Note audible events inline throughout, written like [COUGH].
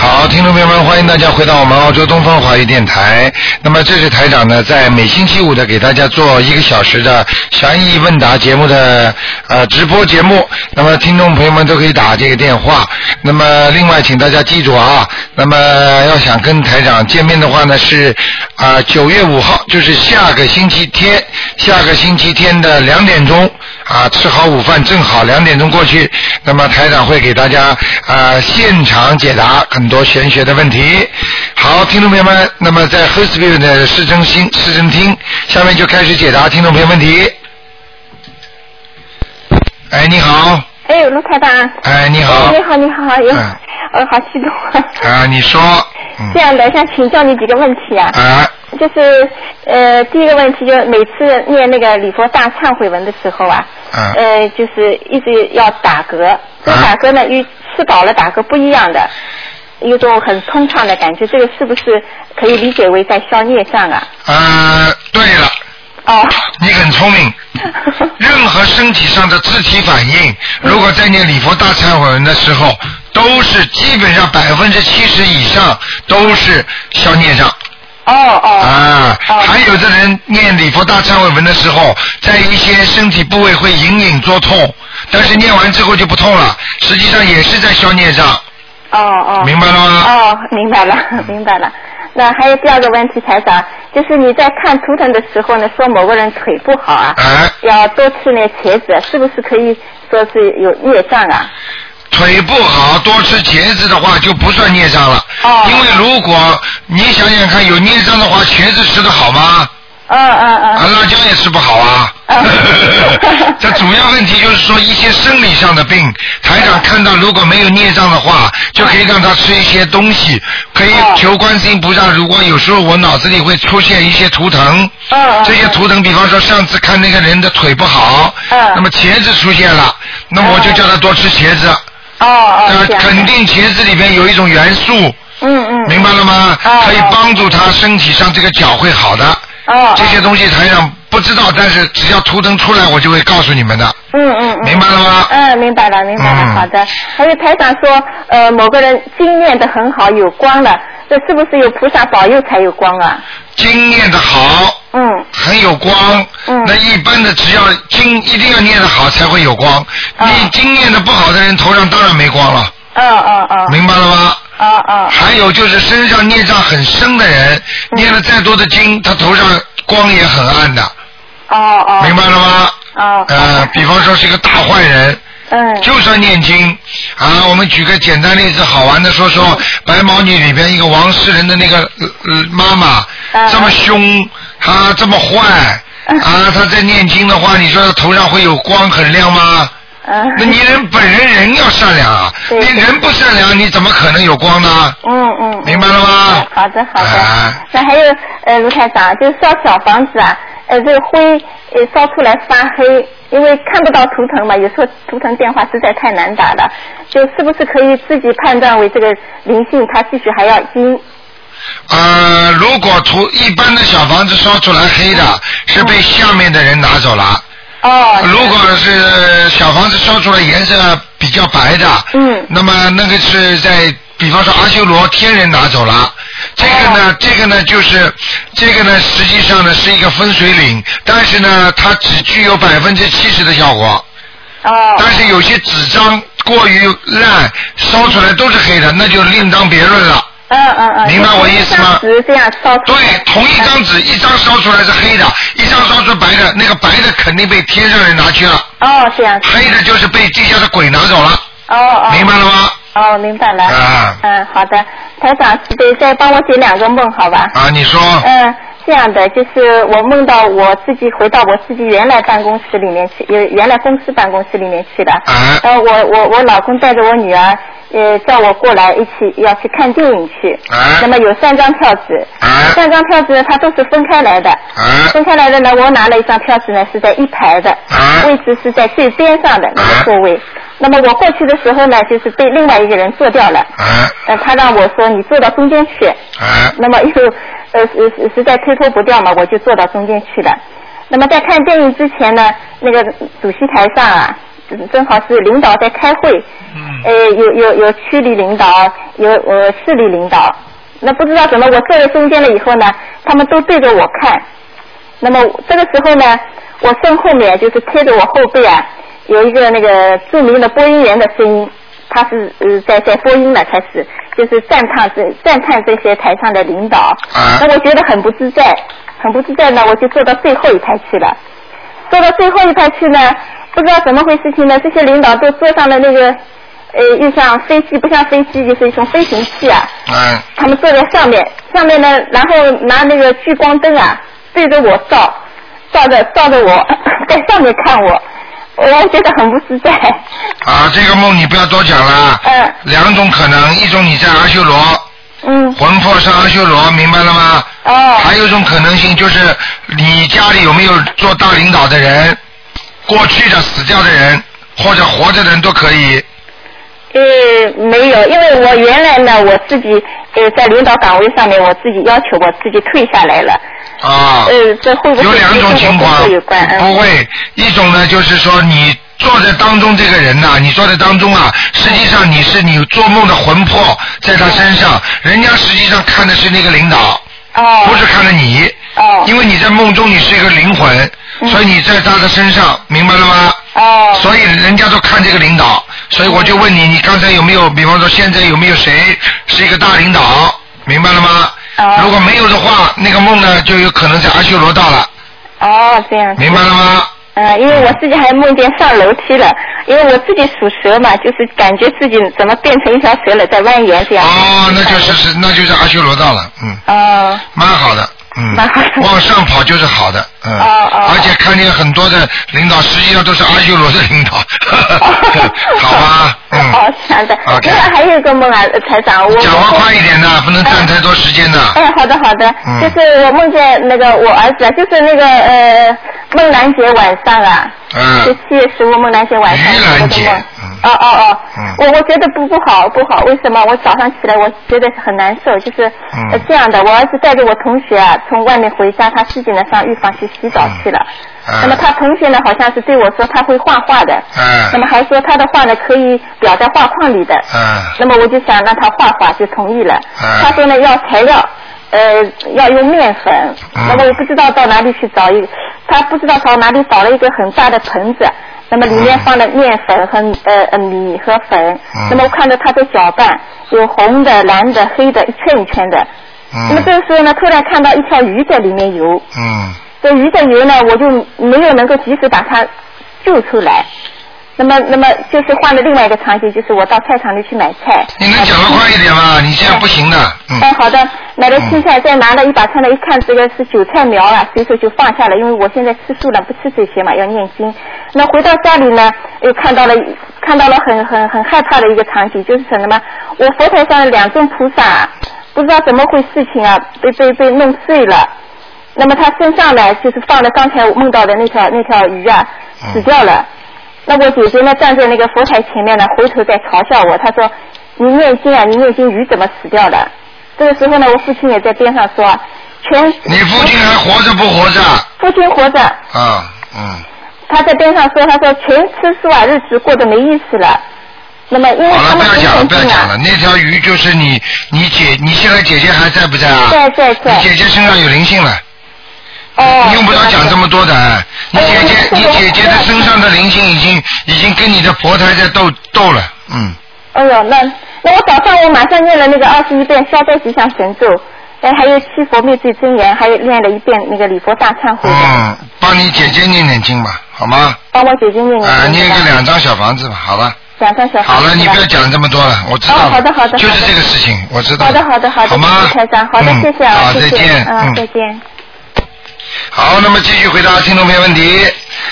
好，听众朋友们，欢迎大家回到我们澳洲东方华语电台。那么这是台长呢，在每星期五的给大家做一个小时的悬疑问答节目的呃直播节目。那么听众朋友们都可以打这个电话。那么另外，请大家记住啊，那么要想跟台长见面的话呢，是啊九月五号，就是下个星期天，下个星期天的两点钟啊，吃好午饭正好两点钟过去，那么台长会给大家啊现场解答很多玄学的问题。好，听众朋友们，那么在 h e r s v i l l e 的市政厅市政厅，下面就开始解答听众朋友问题。哎，你好，哎，卢台长。哎，你好哎，你好，你好，哎呃，好激动啊！啊，你说，嗯这，样的，想请教你几个问题啊。啊，就是呃，第一个问题就是每次念那个礼佛大忏悔文的时候啊，嗯呃，就是一直要打嗝，这啊打嗝呢与吃饱了打嗝不一样的，有种很通畅的感觉，这个是不是可以理解为在消孽障啊？呃，对了，哦。你很聪明。[LAUGHS] 任何身体上的肢体反应，如果在念礼佛大忏悔文的时候，都是基本上百分之七十以上都是消孽障。哦哦。啊，哦还有的人念礼佛大忏悔文的时候，在一些身体部位会隐隐作痛，但是念完之后就不痛了，实际上也是在消孽障，哦哦。明白了吗？哦，明白了，明白了。那还有第二个问题，台长，就是你在看图腾的时候呢，说某个人腿不好啊，啊，要多吃那茄子，是不是可以说是有孽障啊？腿不好多吃茄子的话就不算孽障了，哦因为如果你想想看有孽障的话，茄子吃的好吗？嗯嗯啊，嗯。辣椒也吃不好啊。嗯 [LAUGHS] 这主要问题就是说一些生理上的病，台长看到如果没有孽障的话，就可以让他吃一些东西，可以哦求观世音菩萨。如果有时候我脑子里会出现一些图腾，这些图腾，比方说上次看那个人的腿不好，嗯那么茄子出现了，那么我就叫他多吃茄子，哦哦。肯定茄子里面有一种元素，嗯嗯。明白了吗？哦可以帮助他身体上这个脚会好的。哦。这些东西台上不知道，但是只要图腾出来，我就会告诉你们的。嗯嗯嗯。明白了吗嗯，明白了，明白了，嗯好的。还有台长说，呃，某个人经念的很好，有光了，这是不是有菩萨保佑才有光啊？经念的好，嗯。很有光。嗯那一般的只要经一定要念得好才会有光。嗯你经念的不好的人头上当然没光了，嗯嗯嗯。明白了吗？哦哦。还有就是身上孽障很深的人，嗯念了再多的经，他头上光也很暗的，哦哦。明白了吗？哦。呃，比方说是一个大坏人，嗯。就算念经啊，我们举个简单例子，好玩的说说《白毛女》里边一个王诗仁的那个妈妈，嗯这么凶，啊这么坏，嗯啊她在念经的话，你说她头上会有光很亮吗？嗯。那你人本人人要善良啊，对你人不善良，你怎么可能有光呢？嗯嗯。明白了吗？好的好的。啊那还有呃，卢台长，就是烧小房子啊，呃，这个灰呃烧出来发黑，因为看不到图腾嘛，有时候图腾电话实在太难打了，就是不是可以自己判断为这个灵性，它继续还要经呃，如果图一般的小房子烧出来黑的，是被下面的人拿走了。哦。如果是小房子烧出来颜色比较白的，嗯那么那个是在，比方说阿修罗天人拿走了。这个呢，这个呢就是这个呢，实际上呢是一个分水岭，但是呢，它只具有百分之七十的效果。哦。但是有些纸张过于烂，烧出来都是黑的，那就另当别论了。嗯嗯嗯。明白我意思吗就是这样烧出对。，同一张纸，一张烧出来是黑的，一张烧出白的，那个白的肯定被天上人拿去了，哦，这样。黑的就是被地下的鬼拿走了，哦哦。明白了吗？哦，明白了。嗯嗯，好的，台长，得再帮我解两个梦，好吧？啊，你说，嗯，这样的，就是我梦到我自己回到我自己原来办公室里面去，呃，原来公司办公室里面去的。啊呃，我我我老公带着我女儿，呃，叫我过来一起要去看电影去。啊那么有三张票子。啊三张票子呢，它都是分开来的。啊分开来的呢，我拿了一张票子呢，是在一排的。啊位置是在最边上的那个座位。那么我过去的时候呢，就是被另外一个人坐掉了。啊呃，他让我说你坐到中间去。啊那么又呃实实实在推脱不掉嘛，我就坐到中间去了。那么在看电影之前呢，那个主席台上啊，正正好是领导在开会，嗯呃，有有有区里领导，有呃市里领导。那不知道怎么，我坐在中间了以后呢，他们都对着我看。那么这个时候呢，我身后面就是贴着我后背啊，有一个那个著名的播音员的声音，他是呃在在播音了，开始就是赞叹这赞叹这些台上的领导。啊那我觉得很不自在，很不自在呢，我就坐到最后一排去了。坐到最后一排去呢，不知道怎么回事情呢，这些领导都坐上了那个，呃，又像飞机，不像飞机，就是一种飞行器啊。啊他们坐在上面，上面呢，然后拿那个聚光灯啊，对着我照，照着照着我，在上面看我，我觉得很不自在。啊！这个梦你不要多讲了。嗯两种可能，一种你在阿修罗，嗯，魂魄是阿修罗，明白了吗？哦，还有一种可能性就是你家里有没有做大领导的人，过去的死掉的人或者活着的人都可以。呃，没有，因为我原来呢，我自己呃在领导岗位上面，我自己要求我自己退下来了。啊，呃，这会不会有两种情况不会，一种呢就是说你坐在当中这个人呐、你坐在当中啊，实际上你是你做梦的魂魄在他身上，人家实际上看的是那个领导，哦，不是看着你，哦，因为你在梦中你是一个灵魂，嗯。所以你在他的身上，明白了吗？哦，所以人家都看这个领导，所以我就问你，你刚才有没有，比方说现在有没有谁是一个大领导，明白了吗？哦如果没有的话，那个梦呢就有可能在阿修罗道了，哦，这样子。明白了吗？呃，因为我自己还梦见上楼梯了，因为我自己属蛇嘛，就是感觉自己怎么变成一条蛇了，在蜿蜒这样。哦，那就是是那就是阿修罗道了，嗯，哦，蛮好的，[LAUGHS] 往上跑就是好的，嗯，哦哦。而且看见很多的领导，实际上都是阿修罗的领导，[LAUGHS] 好吧，嗯，哦，这样的。OK 另外还有一个梦啊，呃台长，我讲话快一点的，不能占太多时间的，哎，好的好的，嗯。就是我梦见那个我儿子啊，就是那个呃梦兰节晚上啊，就嗯，七月十五梦兰节晚上我的梦。嗯。哦哦哦，嗯。我我觉得不不好不好，为什么？我早上起来我觉得很难受，就是、嗯。呃这样的，我儿子带着我同学啊从外面回家，他自己呢上浴房去洗澡去了。嗯。那么他同学呢，好像是对我说他会画画的，嗯。那么还说他的画呢可以裱在画框里的，嗯。那么我就想让他画画，就同意了。嗯。他说呢要材料，呃，要用面粉。嗯那么我不知道到哪里去找一，他不知道找哪里找了一个很大的盆子，那么里面嗯放了面粉和呃呃米和粉。嗯那么我看到他在搅拌，有红的、蓝的、黑的，一圈一圈的。那么这嗯个时候呢，突然看到一条鱼在里面游，嗯这鱼在游呢，我就没有能够及时把它救出来。那么，那么就是换了另外一个场景，就是我到菜场里去买菜。你能讲得快一点吗？你这样不行的，嗯哎，好的，买了青菜，再拿了一把菜来一看，这个是韭菜苗啊，随手就放下了，因为我现在吃素了，不吃这些嘛，要念经。那回到家里呢，又看到了看到了很很很害怕的一个场景，就是什么呢？我佛台上的两尊菩萨，不知道怎么回事情啊，被被被弄碎了。那么他身上呢，就是放了刚才我梦到的那条那条鱼啊，死掉了。那我姐姐呢，站在那个佛台前面呢，回头在嘲笑我。她说：“你念经啊，你念经，鱼怎么死掉了？”这个时候呢，我父亲也在边上说：“全你父亲还活着不活着？父亲活着，啊，嗯，他在边上说：“他说全吃素啊，日子过得没意思了。”那么因为好了，他们很不要讲了，不要讲了。，那条鱼就是你，你姐，你现在姐姐还在不在啊？在在在你姐姐身上有灵性了。哦，你用不着讲这么多的，你哎姐姐，我你姐姐的身上的灵性已经已经跟你的佛台在斗斗了，嗯，哎呦，那那我早上我马上念了那个二十一遍消灾吉祥神咒，哎，还有七佛灭罪真言，还有念了一遍那个礼佛大忏悔，嗯，帮你姐姐念念经吧，好吗？帮我姐姐念念啊，念个两张小房子吧，好了，两张小房好了，子是吧你不要讲这么多了，我知道了。哦好的好的就是这个事情，我知道。好的，好的，好的，好吗好的，嗯谢谢啊，再见，嗯，再见。好，那么继续回答听众朋友问题。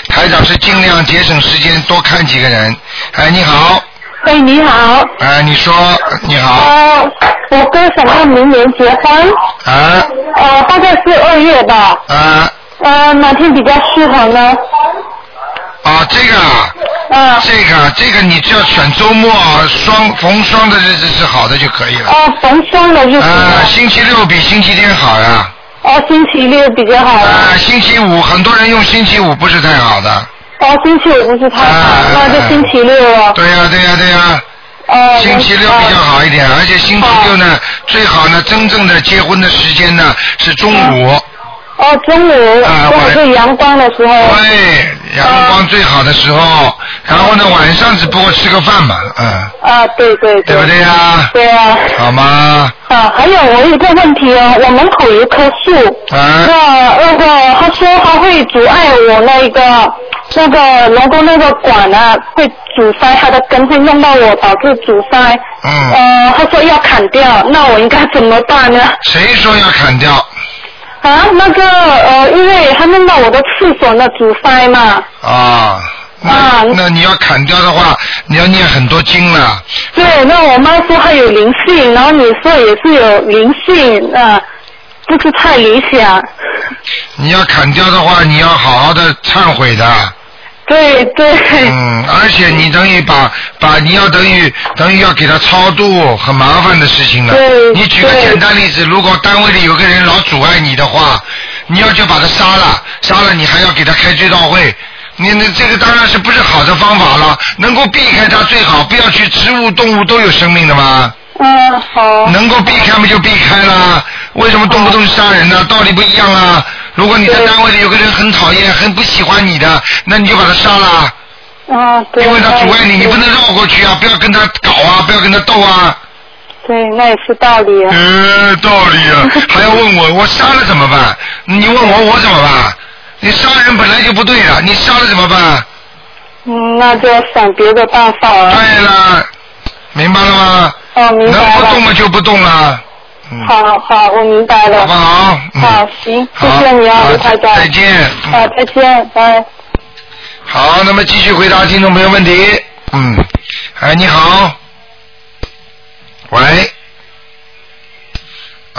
台长是尽量节省时间，多看几个人。哎，你好，喂，你好，哎，你说，你好，呃，我哥想要明年结婚，啊呃，大概是二月吧，啊呃，哪天比较适合呢？啊，这个啊，啊这个这个你只要选周末双逢双的日子是好的就可以了。哦，逢双的日子啊，星期六比星期天好呀。哦，星期六比较好啊，啊。星期五很多人用星期五不是太好的。哦，星期五不是太好啊，那就星期六啊。对呀、对呀、对呀、哦。星期六比较好一点，而且星期六呢，最好呢，真正的结婚的时间呢是中午。哦，中午，啊晚中午是阳光的时候。对，阳光最好的时候，然后呢，晚上只不过吃个饭嘛，嗯，啊，对对对不对呀？对啊。好吗？啊，还有我有一个问题哦，我门口有一棵树，啊那那个他说他会阻碍我那个那个龙宫那个管啊，会阻塞它的根，会弄到我导致阻塞。嗯呃，他说要砍掉，那我应该怎么办呢？谁说要砍掉？啊，那个呃，因为他弄到我的厕所那阻塞嘛。啊，那、啊那你要砍掉的话，你要念很多经了。对，那我妈说还有灵性，然后你说也是有灵性，啊、不是太理想。你要砍掉的话，你要好好的忏悔的。对对。嗯，而且你等于把把你要等于等于要给他超度，很麻烦的事情了。对你举个简单例子，如果单位里有个人老阻碍你的话，你要就把他杀了，杀了你还要给他开追悼会。你那这个当然是不是好的方法了，能够避开它最好，不要去植物、动物都有生命的嘛。嗯，好。能够避开嘛就避开了，为什么动不动就杀人呢？道理不一样啊。如果你在单位里有个人很讨厌、很不喜欢你的，那你就把他杀了，啊，对。因为他阻碍你，你不能绕过去啊！不要跟他搞啊，不要跟他斗啊。对，那也是道理啊。呃，道理啊，[LAUGHS] 还要问我，我杀了怎么办？你问我，我怎么办？你杀人本来就不对了，你杀了怎么办？嗯，那就要想别的办法了。对了，明白了吗？哦，明能白不动了。嘛就不动了。嗯，好好，我明白了。好不好？嗯好，行，谢谢你啊，好卢台长。再见。嗯啊，再见，拜。好，那么继续回答听众朋友问题。嗯，哎，你好，喂，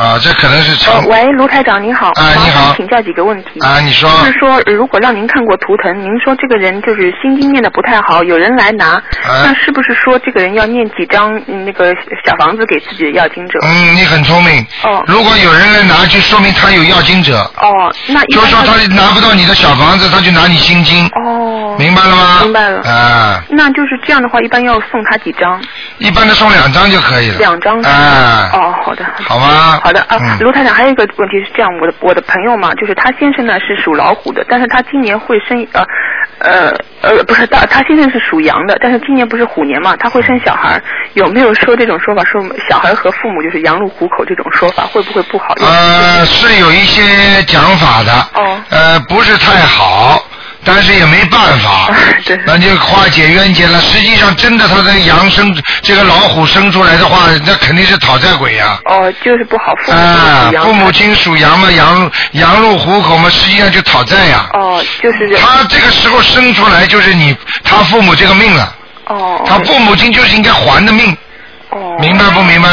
啊，这可能是呃长，喂，卢台长您好，麻啊你好请教几个问题。啊，你说，就是说，呃如果让您看过图腾，您说这个人就是心经念的不太好，有人来拿，啊那是不是说这个人要念几张嗯那个小房子给自己的要经者？嗯，你很聪明。哦如果有人来拿，就说明他有要经者，哦，那一就般说他拿不到你的小房子，他就拿你心经，哦，明白了吗？明白了啊，那就是这样的话，一般要送他几张？一般的送两张就可以了。两张。啊。哦，好的。好吗？好的啊，嗯卢台长，还有一个问题是这样，我的我的朋友嘛，就是他先生呢是属老虎的，但是他今年会生呃呃呃不是他他先生是属羊的，但是今年不是虎年嘛，他会生小孩，有没有说这种说法，说小孩和父母就是羊入虎口这种说法，会不会不好？呃，是有一些讲法的，哦呃，不是太好，但是也没办法，[LAUGHS] 对。那就化解冤结了。实际上，真的他的羊生这个老虎生出来的话，那肯定是讨债鬼呀、哦，就是不好，父母啊。父母亲属羊嘛，羊羊入虎口嘛，实际上就讨债呀、哦，就是这。他这个时候生出来就是你他父母这个命了，哦。他父母亲就是应该还的命，哦。明白不明白？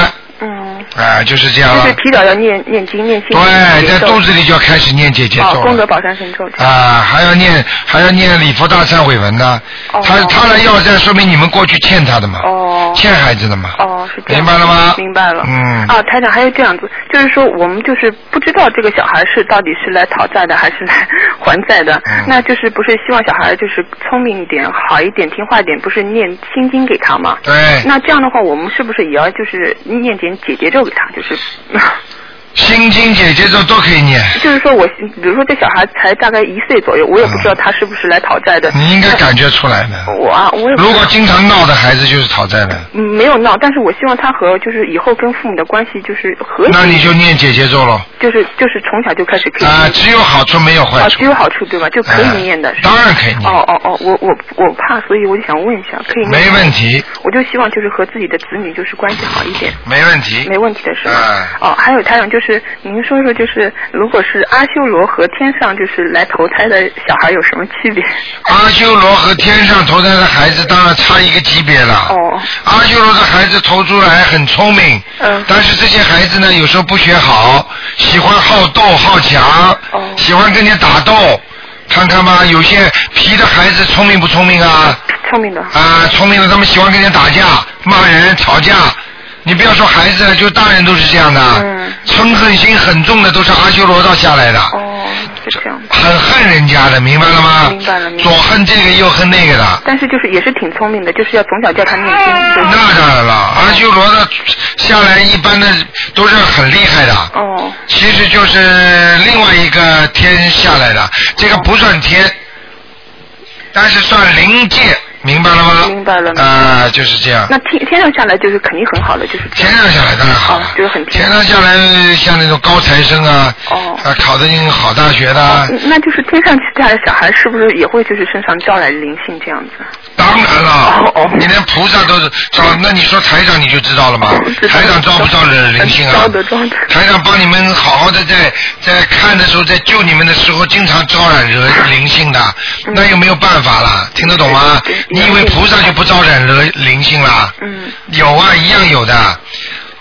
嗯，啊，就是这样了就是。提早要念念经念心经对，在肚子里就要开始念姐姐哦，咒了。功德宝山神咒。啊，还要念还要念礼佛大忏悔文呢。哦他他来要债，说明你们过去欠他的嘛，哦。欠孩子的嘛。哦，是这样。明白了吗明白了。嗯啊，台长还有这样子，就是说我们就是不知道这个小孩是到底是来讨债的还是来还债的，嗯那就是不是希望小孩就是聪明一点、好一点、听话一点，不是念心经给他吗？对，那这样的话，我们是不是也要就是念点解结咒给他？就是，[LAUGHS] 心经姐姐咒都可以念。就是说我，比如说这小孩才大概一岁左右，我也不知道他是不是来讨债的。你应该感觉出来的。我啊，我如果经常闹的孩子就是讨债的，嗯没有闹，但是我希望他和就是以后跟父母的关系就是和谐。那你就念姐姐咒了。就是就是从小就开始可以啊，只有好处没有坏啊，处只。有好处对吧？就可以念的。当然可以念哦哦哦，我我我怕，所以我就想问一下，可以念没问。题，我就希望就是和自己的子女就是关系好一点，没问题。没问题的是吧？哎哦，还有台长就是您说说就是如果是阿修罗和天上就是来投胎的小孩有什么区别？阿修罗和天上投胎的孩子当然差一个级别了。哦阿修罗的孩子投出来很聪明，嗯但是这些孩子呢，有时候不学好，喜欢好斗好强，哦喜欢跟人家打斗，看看吧，有些皮的孩子聪明不聪明啊？聪明的。啊，聪明的，他们喜欢跟人打架、骂人、吵架。你不要说孩子，就大人都是这样的。嗯。嗔恨心很重的都是阿修罗道下来的。哦，是这样。很恨人家的，明白了吗？明白了，明白左恨这个，右恨那个的。但是就是也是挺聪明的，就是要从小叫他念经。那当然了，阿修罗的下来一般的都是很厉害的。哦。其实就是另外一个天下来的，这个不算天，但是算灵界。明白了吗？明白了。啊，就是这样。那天天上下来就是肯定很好的，就是。天上下来当然好了，就是很天上下来像那种高材生啊，哦，啊考的进好大学的。那就是天上下来小孩是不是也会就是身上招来灵性这样子？当然了，哦你连菩萨都是招，那你说台长你就知道了吗？台长招不招人灵性啊？招的招的。台长帮你们好好的在在看的时候，在救你们的时候，经常招染惹灵性的，那又没有办法了，听得懂吗？你以为菩萨就不招染惹灵性啦？嗯。有啊，一样有的。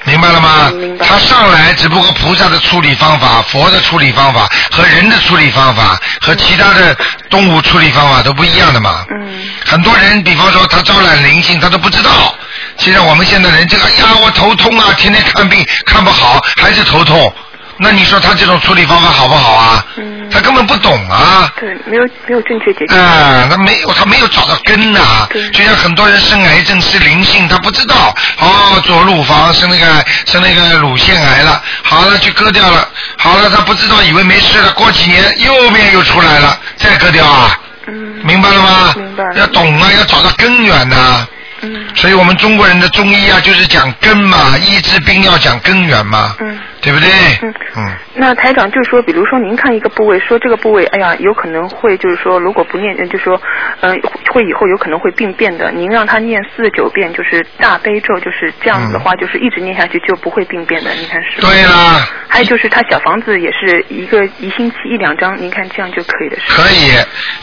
明白了吗？他上来只不过菩萨的处理方法、佛的处理方法和人的处理方法和其他的动物处理方法都不一样的嘛。嗯。很多人，比方说他招揽灵性，他都不知道。其实我们现在人，这个呀，我头痛啊，天天看病看不好，还是头痛。那你说他这种处理方法好不好啊？嗯。他根本不懂啊。对，没有没有正确解决。啊，他没有，他没有找到根呐、就像很多人生癌症是灵性，他不知道。哦，左乳房生那个生那个乳腺癌了，好了去割掉了，好了他不知道，以为没事了，过几年右边又出来了，再割掉啊。嗯。明白了吗？明白了。要懂啊，要找到根源呐、嗯。所以我们中国人的中医啊，就是讲根嘛，医治病要讲根源嘛。嗯。对不对？嗯。嗯。那台长就是说，比如说您看一个部位，说这个部位，哎呀，有可能会就是说，如果不念，就是说，嗯、会以后有可能会病变的。您让他念四十九遍，就是大悲咒，就是这样子的话，就是一直念下去就不会病变的。您看是？嗯对啦。还有就是他小房子也是一个一星期一两张，您看这样就可以的是？可以，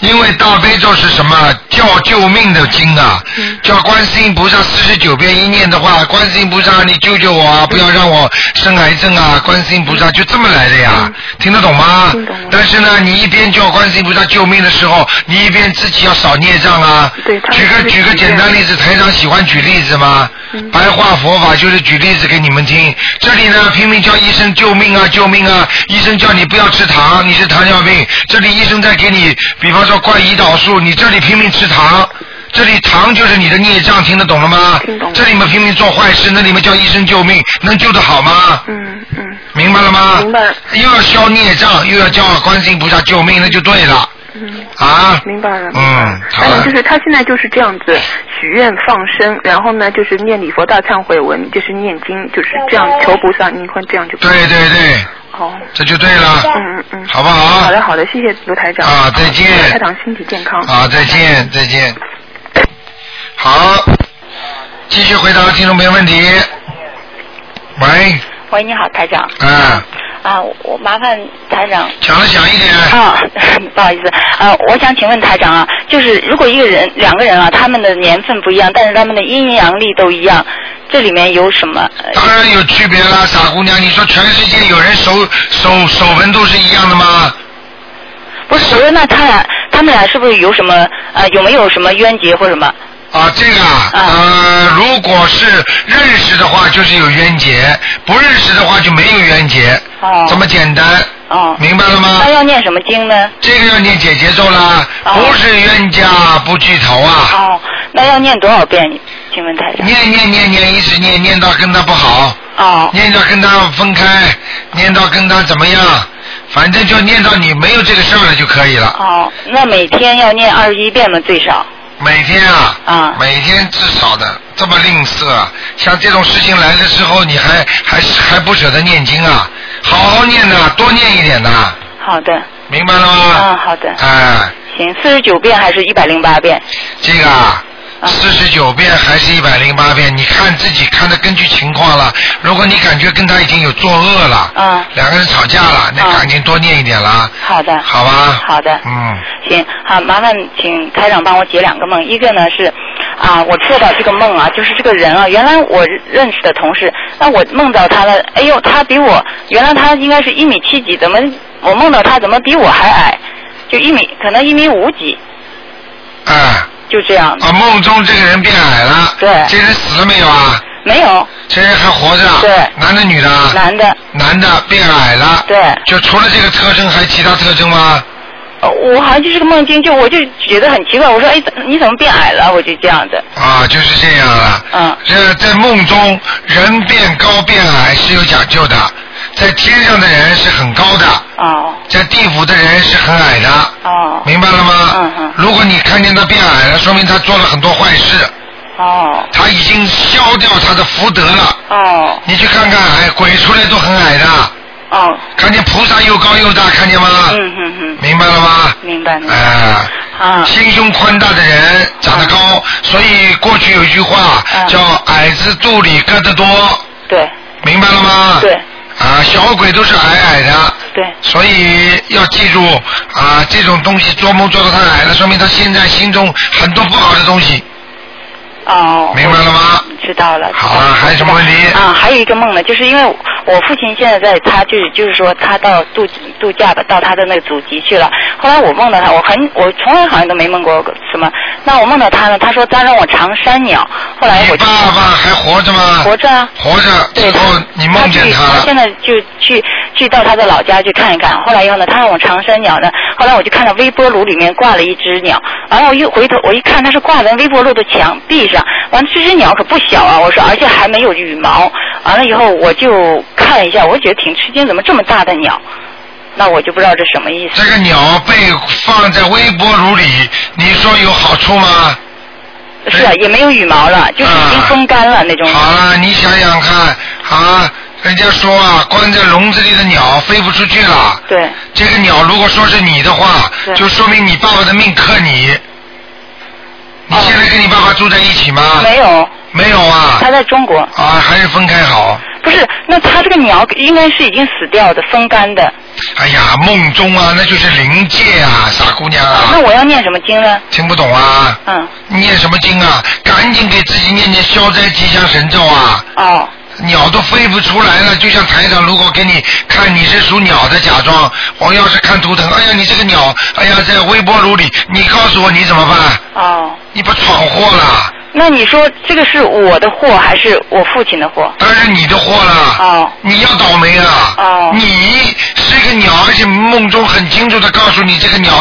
因为大悲咒是什么？叫救命的经啊！嗯叫观世音菩萨四十九遍一念的话，观世音菩萨你救救我啊！不要让我生癌症啊！观世音菩萨就这么来的呀，听得懂吗？听懂。但是呢，你一边叫观世音菩萨救命的时候，你一边自己要少孽障啊。对。举个举个简单例子，台长喜欢举例子吗？嗯白话佛法就是举例子给你们听。这里呢，拼命叫医生救命啊，救命啊！医生叫你不要吃糖，你是糖尿病。这里医生在给你，比方说灌胰岛素，你这里拼命吃糖。这里糖就是你的孽障，听得懂了吗？听懂了。这里面拼命做坏事，那里面叫医生救命，能救得好吗？嗯嗯。明白了吗？明白。又要消孽障，又要叫观世音菩萨救命，那就对了。嗯。啊。明白了。嗯，好还有。就是他现在就是这样子许愿放生，然后呢就是念礼佛大忏悔文，就是念经，就是这样求菩萨，你看这样就对对对。好。这就对了。嗯嗯嗯。好不好好的好的，谢谢卢台长。啊再见祝台长身体健康。啊，再见，再见。好，继续回答听众朋友问题。喂，喂，你好，台长。嗯，啊，我麻烦台长。讲的响一点。啊，[LAUGHS] 不好意思，啊，我想请问台长啊，就是如果一个人、两个人啊，他们的年份不一样，但是他们的阴阳历都一样，这里面有什么？当然有区别啦，傻姑娘，你说全世界有人手手手纹都是一样的吗？不是，我说那他俩，他们俩是不是有什么呃，有没有什么冤结或什么？啊，这个啊，呃，如果是认识的话，就是有冤结；不认识的话，就没有冤结。哦。这么简单。哦。明白了吗？那要念什么经呢？这个要念姐姐咒啦，不是冤家不聚头啊。哦，那要念多少遍？请问台长。念念念念，一直念念到跟他不好。哦。念到跟他分开，念到跟他怎么样，反正就念到你没有这个事儿了就可以了。哦，那每天要念二十一遍吗？最少。每天啊，啊，每天至少的，这么吝啬啊，像这种事情来了之后，你还还还不舍得念经啊？好好念呐，多念一点呐，好的。明白了吗？嗯，好的。哎，行，四十九遍还是一百零八遍？这个啊，四十九遍还是一百零八遍？你看自己看的，根据情况了。如果你感觉跟他已经有作恶了，嗯，两个人吵架了，那赶紧多念一点啦。好的。好吧。好的。嗯。行，好，麻烦请台长帮我解两个梦。一个呢是啊，我做到这个梦啊，就是这个人啊，原来我认识的同事，那我梦到他了，哎呦，他比我原来他应该是一米七几，怎么我梦到他怎么比我还矮？就一米，可能一米五几，啊就这样。啊，梦中这个人变矮了。对这人死了没有啊？没有，这人还活着。对男的女的？男的，男的变矮了。对。就除了这个特征，还有其他特征吗？呃我好像就是个梦境，就我就觉得很奇怪，我说哎，你怎么变矮了？我就这样的。啊，就是这样了。嗯。这在梦中，人变高变矮是有讲究的，在天上的人是很高的，哦在地府的人是很矮的。哦明白了吗？嗯嗯如果你看见他变矮了，说明他做了很多坏事，哦他已经消掉他的福德了。哦你去看看，哎，鬼出来都很矮的，哦，看见菩萨又高又大，看见吗？嗯嗯嗯，明白了吗？明白明白。啊。啊心胸宽大的人长得高，所以过去有一句话嗯叫“矮子肚里疙瘩多对”，明白了吗？对。啊，小鬼都是矮矮的，对。所以要记住啊，这种东西做梦做到他矮了，说明他现在心中很多不好的东西，哦。明白了吗？知道了。好啊，还有什么问题？啊，还有一个梦呢，就是因为我父亲现在在，他就是就是说他到度度假吧，到他的那个祖籍去了。后来我梦到他，我很我从来好像都没梦过什么。那我梦到他呢，他说他让我尝山鸟。后来我就你爸爸还活着吗？活着啊。活着，对之后你梦见他去他了现。在就去去到他的老家去看一看。后来以后呢，他让我长山鸟呢。后来我就看到微波炉里面挂了一只鸟，完了我一回头我一看，它是挂在微波炉的墙壁上。完了这只鸟可不小啊，我说而且还没有羽毛。完了以后我就看了一下，我觉得挺吃惊，怎么这么大的鸟？那我就不知道这什么意思。这个鸟被放在微波炉里，你说有好处吗？是啊，也没有羽毛了，就是已经风干了那种。好了，你想想看啊，人家说啊，关在笼子里的鸟飞不出去了。对。这个鸟如果说是你的话，就说明你爸爸的命克你。你现在跟你爸爸住在一起吗？没有，没有啊。他在中国。啊，还是分开好。不是，那他这个鸟应该是已经死掉的，风干的。哎呀，梦中啊，那就是灵界啊，傻姑娘啊。那我要念什么经呢？听不懂啊？嗯。念什么经啊？赶紧给自己念念消灾吉祥神咒啊！哦。鸟都飞不出来了，就像台长，如果给你看你是属鸟的，假装我要是看图腾，哎呀，你这个鸟，哎呀，在微波炉里，你告诉我你怎么办？哦。你不闯祸了？那你说这个是我的祸还是我父亲的祸？当然你的祸了。哦。你要倒霉啊！哦。你是一个鸟，而且梦中很清楚的告诉你，这个鸟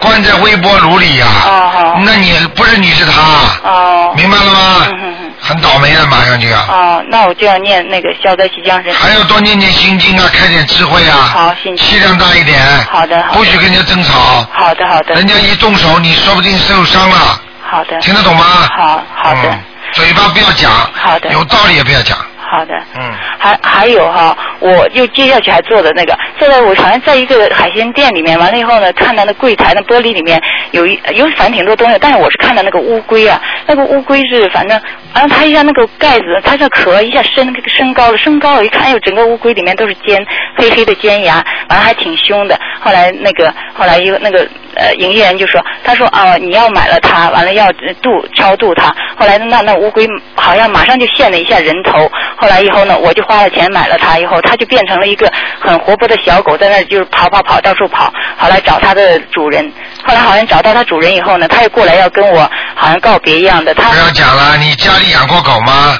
关在微波炉里呀、哦好那你不是你是他。哦。明白了吗？嗯嗯嗯。很倒霉的，马上就要。哦，那我就要念那个消灾吉祥神。还要多念念心经啊，开点智慧啊。好心经气量大一点。好的不许跟人家争吵。好的好的。人家一动手，你说不定受伤了。好的。听得懂吗？好好的嗯。嘴巴不要讲。好的有道理也不要讲。好的。嗯。还还有哈，我又接下去还做的那个，现在我好像在一个海鲜店里面，完了以后呢，看到那柜台那玻璃里面有一有反正挺多东西，但是我是看到那个乌龟啊，那个乌龟是反正，然后它一下那个盖子，它这壳一下升那个升高了，升高了，一看，哎呦，整个乌龟里面都是尖黑黑的尖牙，完了还挺凶的。后来那个后来一个那个呃营业员就说，他说啊你要买了它，完了要度超度它，后来那那乌龟好像马上就现了一下人头，后来以后呢，我就花了钱买了它，以后它就变成了一个很活泼的小狗，在那儿就是跑跑跑到处跑，后来找它的主人，后来好像找到它主人以后呢，它又过来要跟我好像告别一样的，它不要讲了，你家里养过狗吗？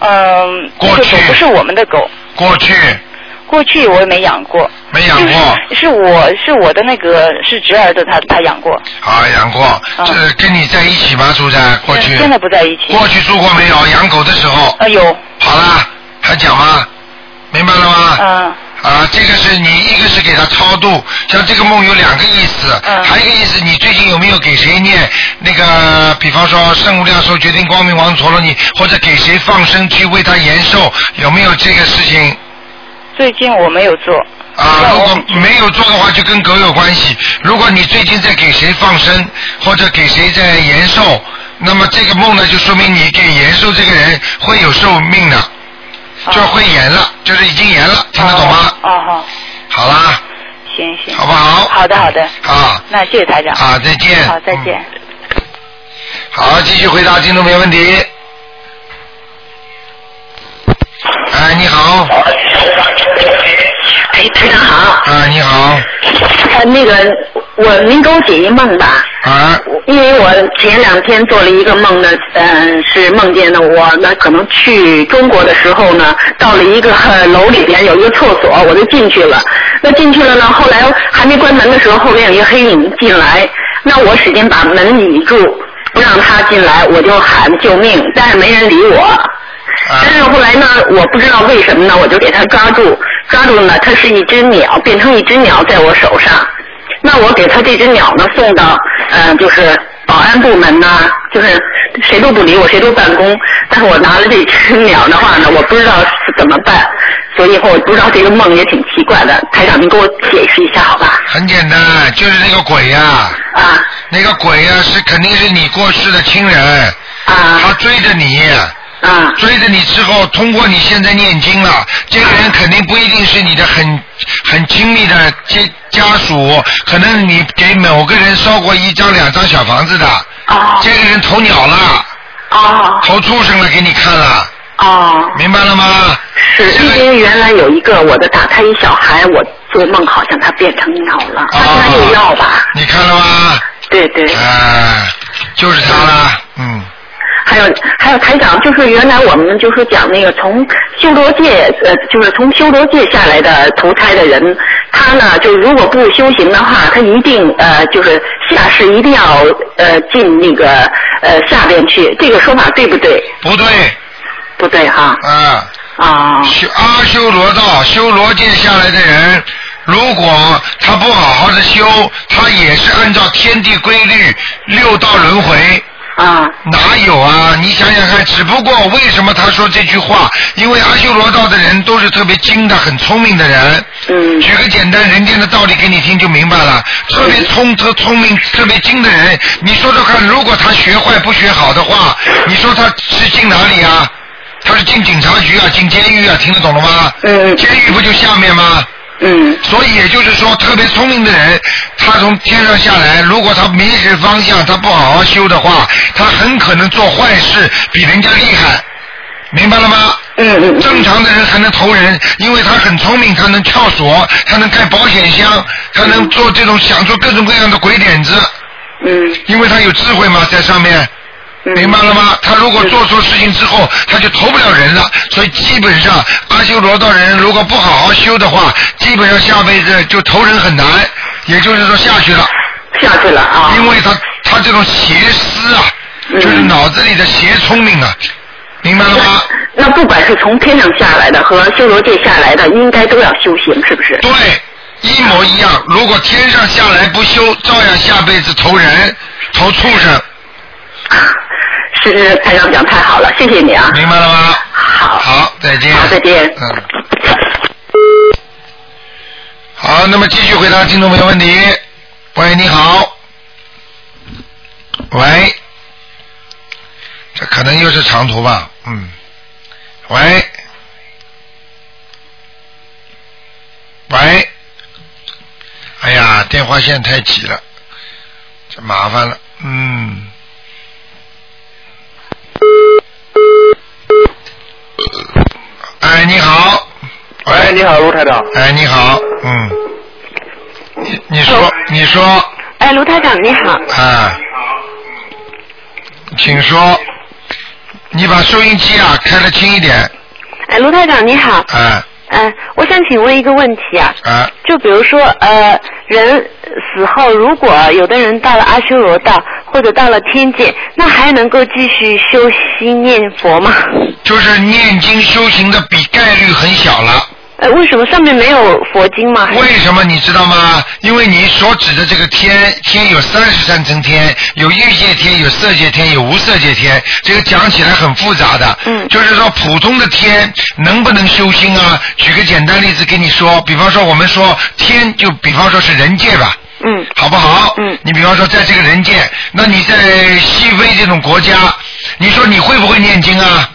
嗯，这过去不是我们的狗，过去过去我也没养过，没养过。是是我是我的那个是侄儿的，他他养过，啊，养过。这跟你在一起吗？住在过去。现在不在一起。过去住过没有？养狗的时候。啊有。好啦，还讲吗？明白了吗？嗯。啊，这个是你一个是给他超度，像这个梦有两个意思，嗯还有一个意思，你最近有没有给谁念那个，比方说圣无量寿决定光明王陀罗尼，或者给谁放生去为他延寿，有没有这个事情？最近我没有做。啊，如果没有做的话，就跟狗有关系。如果你最近在给谁放生，或者给谁在延寿，那么这个梦呢，就说明你给延寿这个人会有寿命的，就会延了，就是已经延了，听得懂吗？哦好，好啦，行行。好不好？好的好的。啊，那谢谢台长。啊再见好，再见。好，继续回答听众朋友问题。哎，你好。哎，台长好。啊，你好。呃，那个，我您给我解一梦吧。啊。因为我前两天做了一个梦呢，嗯、是梦见呢我呢可能去中国的时候呢，到了一个、呃楼里边有一个厕所，我就进去了。那进去了呢，后来还没关门的时候，后边有一个黑影进来，那我使劲把门倚住，不让他进来，我就喊救命，但是没人理我。但是后来呢，我不知道为什么呢，我就给他抓住，抓住呢，它是一只鸟，变成一只鸟在我手上。那我给他这只鸟呢送到，呃，就是保安部门呢，就是谁都不理我，谁都办公。但是我拿了这只 [LAUGHS] 鸟的话呢，我不知道是怎么办，所以以后我不知道这个梦也挺奇怪的。台长，您给我解释一下好吧？很简单，就是那个鬼呀、啊。那个鬼呀、是肯定是你过世的亲人。啊。他追着你。啊。追着你之后，通过你现在念经了，这个人肯定不一定是你的很很亲密的家家属，可能你给某个人烧过一张两张小房子的。啊。这个人投鸟了。啊。投畜生了，给你看了。哦。明白了吗？是因为原来有一个我的打胎小孩，我做梦好像他变成鸟了，他现在又要吧？你看了吗？对对。啊，就是他了，嗯。还有还有台长，就是原来我们就是讲那个从修罗界呃，就是从修罗界下来的投胎的人，他呢就如果不修行的话，他一定呃就是下世一定要呃进那个呃下边去，这个说法对不对？不对。不对哈。嗯。啊。修阿修罗道修罗界下来的人，如果他不好好的修，他也是按照天地规律六道轮回。啊。哪有啊？你想想看，只不过为什么他说这句话？因为阿修罗道的人都是特别精的、很聪明的人。嗯。举个简单人间的道理给你听就明白了。特别聪、特聪明、特别精的人，你说说看，如果他学坏不学好的话，你说他是进哪里啊？他是进警察局啊，进监狱啊，听得懂了吗？嗯。监狱不就下面吗？嗯。所以也就是说，特别聪明的人，他从天上下来，如果他迷失方向，他不好好修的话，他很可能做坏事，比人家厉害。明白了吗？嗯嗯。正常的人还能投人，因为他很聪明，他能撬锁，他能开保险箱，他能做这种想出各种各样的鬼点子。嗯。因为他有智慧嘛，在上面。明白了吗？他如果做错事情之后，他就投不了人了。所以基本上阿修罗道人如果不好好修的话，基本上下辈子就投人很难，也就是说下去了。下去了啊。因为他他这种邪思啊，就是脑子里的邪聪明啊，明白了吗？那不管是从天上下来的和修罗界下来的，应该都要修行，是不是？对，一模一样。如果天上下来不修，照样下辈子投人，投畜生。[LAUGHS] 是是，台长讲太好了，谢谢你啊。明白了吗？好。好，再见。好，再见。嗯。好，那么继续回答听众朋友问题。喂，你好。喂，这可能又是长途吧？嗯。喂。喂。哎呀，电话线太挤了，这麻烦了。嗯。哎，你好。喂，你好，卢台长。哎，你好，嗯。你你说你说哎，卢台长你好。啊，请说。你把收音机啊开的轻一点。哎，卢台长你好。哎。哎、我想请问一个问题啊，啊就比如说呃，人死后如果有的人到了阿修罗道或者到了天界，那还能够继续修心念佛吗？就是念经修行的比概率很小了。呃，为什么上面没有佛经吗？为什么你知道吗？因为你所指的这个天，天有三十三层天，有欲界天，有色界天，有无色界天，这个讲起来很复杂的。嗯。就是说，普通的天能不能修心啊？举个简单例子给你说，比方说我们说天，就比方说是人界吧。嗯。好不好？嗯。你比方说在这个人界，那你在西非这种国家，你说你会不会念经啊？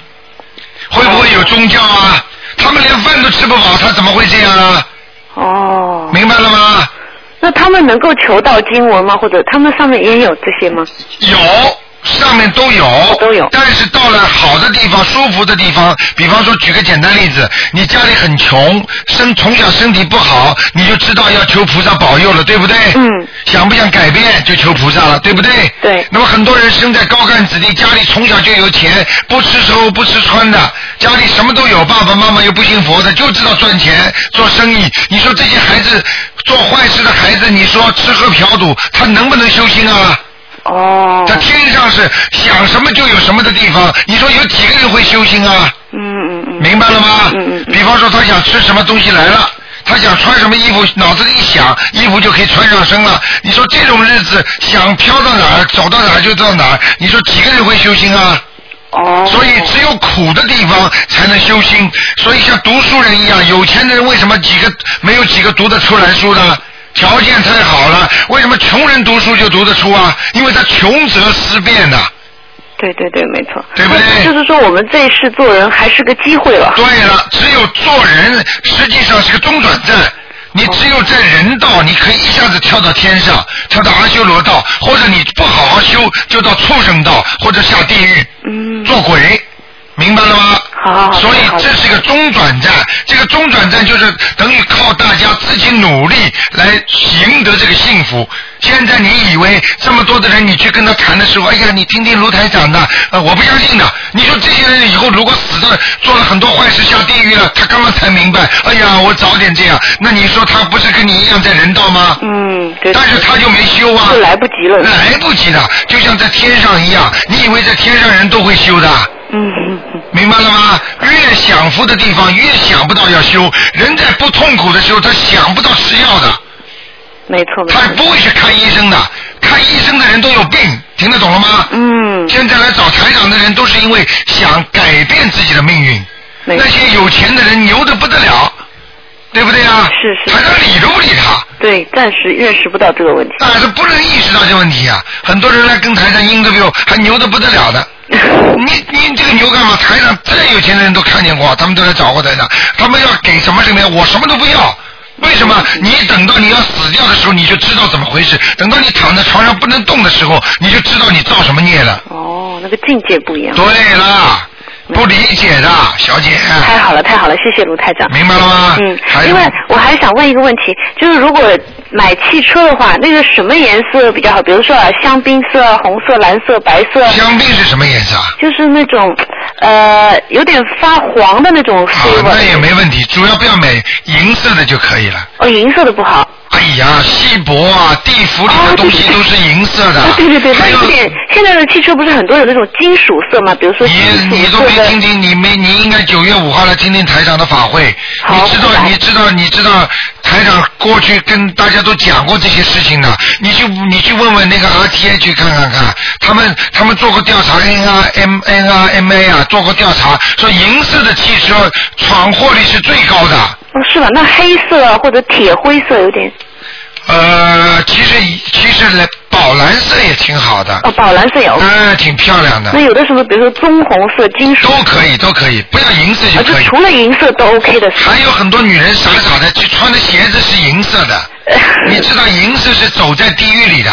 会不会有宗教啊？他们连饭都吃不饱，他怎么会这样啊？哦。明白了吗？那他们能够求到经文吗？或者他们上面也有这些吗？有，上面都有，都有。但是到了好的地方、舒服的地方，比方说举个简单例子，你家里很穷，身从小身体不好，你就知道要求菩萨保佑了，对不对？嗯。想不想改变，就求菩萨了，对不对？对。那么很多人生在高干子弟，家里从小就有钱，不吃愁不吃穿的，家里什么都有，爸爸妈妈又不信佛的，就知道赚钱做生意。你说这些孩子做坏事的孩子，你说吃喝嫖赌，他能不能修心啊？哦。他天上是想什么就有什么的地方，你说有几个人会修心啊？嗯嗯嗯。明白了吗？嗯嗯。比方说他想吃什么东西来了。他想穿什么衣服，脑子里一想，衣服就可以穿上身了。你说这种日子，想飘到哪儿，走到哪儿就到哪儿。你说几个人会修心啊？哦。所以只有苦的地方才能修心。所以像读书人一样，有钱的人为什么几个没有几个读得出来书呢？条件太好了，为什么穷人读书就读得出啊？因为他穷则思变呐。对对对，没错。对不对？就是说，我们这一世做人还是个机会了。对了，只有做人实际上是个中转站。你只有在人道，你可以一下子跳到天上，跳到阿修罗道，或者你不好好修，就到畜生道或者下地狱，嗯，做鬼，明白了吗？好。所以这是个中转站，这个中转站就是等于靠大家自己努力来赢得这个幸福。现在你以为这么多的人，你去跟他谈的时候，哎呀，你听听卢台长的，呃，我不相信的。你说这些人以后如果死的做了很多坏事下地狱了，他刚刚才明白，哎呀，我早点这样，那你说他不是跟你一样在人道吗？嗯，对。但是他就没修啊。就来不及了。来不及的，就像在天上一样，你以为在天上人都会修的？嗯嗯嗯。明白了吗？越享福的地方，越想不到要修。人在不痛苦的时候，他想不到吃药的。没错。他不会去看医生的，看医生的人都有病，听得懂了吗？嗯。现在来找台长的人，都是因为想改变自己的命运。那些有钱的人牛的不得了，对不对啊？是是。台长理都不理他。对，暂时认识不到这个问题。但是不能意识到这个问题啊！很多人来跟台长 interview，还牛的不得了的。你你这个牛干嘛？台上再有钱的人都看见过，他们都来找过台长。他们要给什么什么，我什么都不要。为什么？你等到你要死掉的时候，你就知道怎么回事；等到你躺在床上不能动的时候，你就知道你造什么孽了。哦，那个境界不一样。对了，不理解的小姐。太好了，太好了，谢谢卢台长。明白了吗？嗯另外，我还想问一个问题，就是如果买汽车的话，那个什么颜色比较好？比如说啊，香槟色、红色、蓝色、白色。香槟是什么颜色啊？就是那种呃有点发黄的那种啊，flavor。那也没问题，主要不要买银色的就可以了。哦，银色的不好。哎呀，锡箔啊，地府里的东西都是银色的。啊，对对对，还有有点，现在的汽车不是很多有那种金属色吗？比如说金属你都。没听听，你没你应该九月五号来听听台长的法会。好你知道你知道你知道台长过去跟大家都讲过这些事情的，你去你去问问那个 RTA 去看看看，他们他们做过调查，N R M N R M A 啊做过调查，说银色的汽车闯祸率是最高的。哦，是吧？那黑色啊或者铁灰色有点。呃，其实其实来宝蓝色也挺好的。哦，宝蓝色也 OK。嗯，挺漂亮的。那有的时候，比如说棕红色、金属。都可以，都可以，不要银色就可以。除了银色都 OK 的。还有很多女人傻傻的，就穿的鞋子是银色的。[LAUGHS] 你知道银色是走在地狱里的，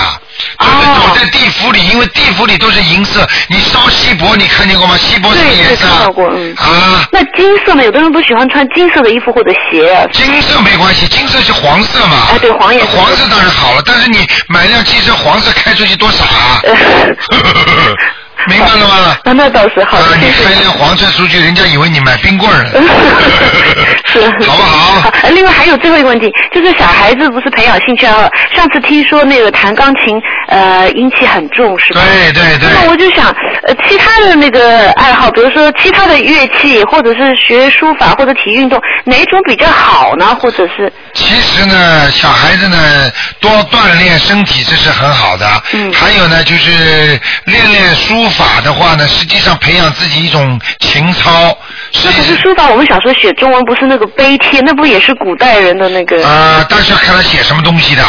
就是走在地府里，因为地府里都是银色。你烧锡箔，你看见过吗？锡箔什么颜色啊？看到过，嗯。啊，那金色呢？有的人不喜欢穿金色的衣服或者鞋啊。金色没关系，金色是黄色嘛。哎对黄颜色黄色当然好了，但是你买辆汽车黄色开出去多傻啊！[LAUGHS] [LAUGHS] [LAUGHS] 明白了吗？那 [LAUGHS] 那倒是好的啊，你谢谢开辆黄色出去，人家以为你买冰棍儿了。[LAUGHS] 是，[LAUGHS] 好不好？好另外还有最后一个问题，就是小孩子不是培养兴趣爱好，上次听说那个弹钢琴，呃，阴气很重，是吧？对对对。那我就想，呃，其他的那个爱好，比如说其他的乐器，或者是学书法或者体育运动，哪种比较好呢？或者是？其实呢，小孩子呢多锻炼身体，这是很好的。嗯。还有呢，就是练练书法的话呢，实际上培养自己一种情操。那可是书法，我们小时候写中文不是那个碑帖，那不也是古代人的那个？啊，但是要看他写什么东西的。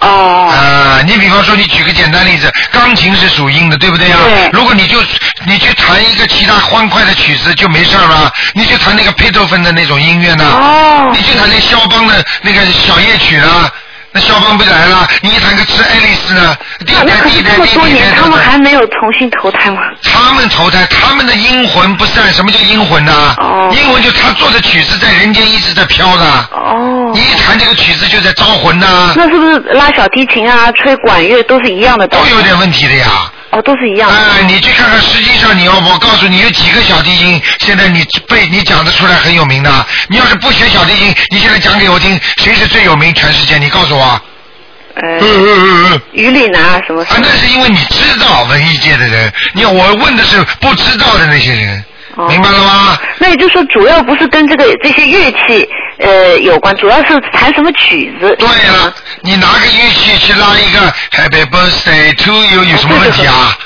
哦。啊，你比方说，你举个简单例子，钢琴是属阴的，对不对啊？对如果你就你去弹一个其他欢快的曲子就没事了，你去弹那个贝多芬的那种音乐呢？哦。你去弹那肖邦的那个小夜曲呢？那消防不来了，你一谈个吃爱丽丝呢？第那可是这么第一代、第一多年，他们还没有重新投胎吗？他们投胎，他们的阴魂不散。什么叫阴魂呢？哦阴魂就他做的曲子在人间一直在飘的。哦你一弹这个曲子就在招魂呐、那是不是拉小提琴啊、吹管乐都是一样的？都有点问题的呀。哦，都是一样的。哎，你去看看，实际上你要我告诉你，有几个小提琴，现在你背你讲得出来很有名的。你要是不学小提琴，你现在讲给我听，谁是最有名全世界？你告诉我。呃，嗯嗯嗯。于丽娜什么什啊，么那是因为你知道文艺界的人，你要我问的是不知道的那些人，哦明白了吗？那也就是说，主要不是跟这个这些乐器呃有关，主要是弹什么曲子。对了，你拿个乐器去拉一个 Happy Birthday to you 有什么问题啊？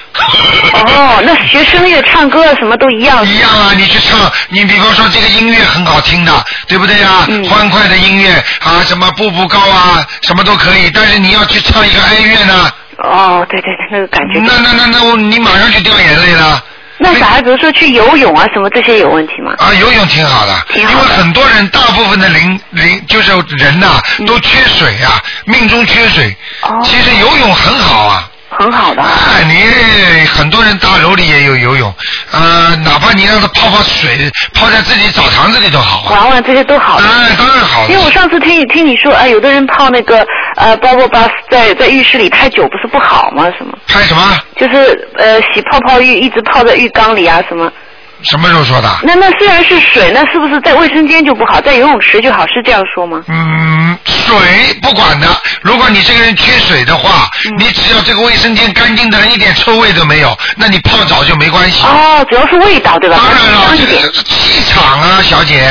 哦，那学声乐、唱歌啊什么都一样。一样啊，你去唱，你比方说这个音乐很好听的，对不对呀、嗯欢快的音乐啊，什么步步高啊，什么都可以。但是你要去唱一个哀乐呢，哦，对对对，那个感觉。那那那那我你马上就掉眼泪了。那小孩比如说去游泳啊什么这些有问题吗？啊，游泳挺好的，因为很多人，大部分的灵灵就是人呐、嗯都缺水啊，命中缺水。哦其实游泳很好啊。很好的。哎，你很多人大楼里也有游泳，呃，哪怕你让他泡泡水，泡在自己澡堂子里都好啊。玩玩这些都好的。哎，当然好。因为我上次听你听你说，哎，有的人泡那个呃 bubble bath 在在浴室里太久不是不好吗？什么？拍什么？就是呃洗泡泡浴，一直泡在浴缸里啊什么？什么时候说的？那那虽然是水，那是不是在卫生间就不好，在游泳池就好？是这样说吗？嗯，水不管的，如果你这个人缺水的话，嗯你只要这个卫生间干净的，一点臭味都没有，那你泡澡就没关系。哦，主要是味道对吧？当然了，香一点这个。是气场啊，小姐，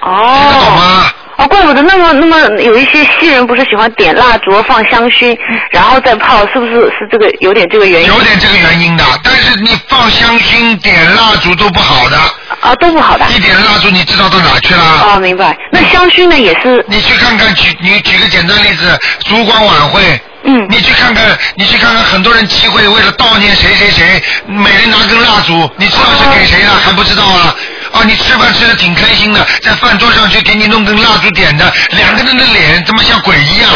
哦。听得懂吗？哦，怪不得那么那么有一些西人不是喜欢点蜡烛放香薰，然后再泡，是不是是这个有点这个原因？有点这个原因的，但是你放香薰、点蜡烛都不好的。啊，都不好的。一点蜡烛，你知道到哪去了？哦，明白。那香薰呢，也是。你去看看，举你举个简单例子，烛光晚会。嗯。你去看看，你去看看，很多人集会为了悼念谁谁谁，每人拿根蜡烛，你知道是给谁的、还不知道啊？啊，你吃饭吃的挺开心的，在饭桌上去给你弄根蜡烛点的，两个人的脸怎么像鬼一样。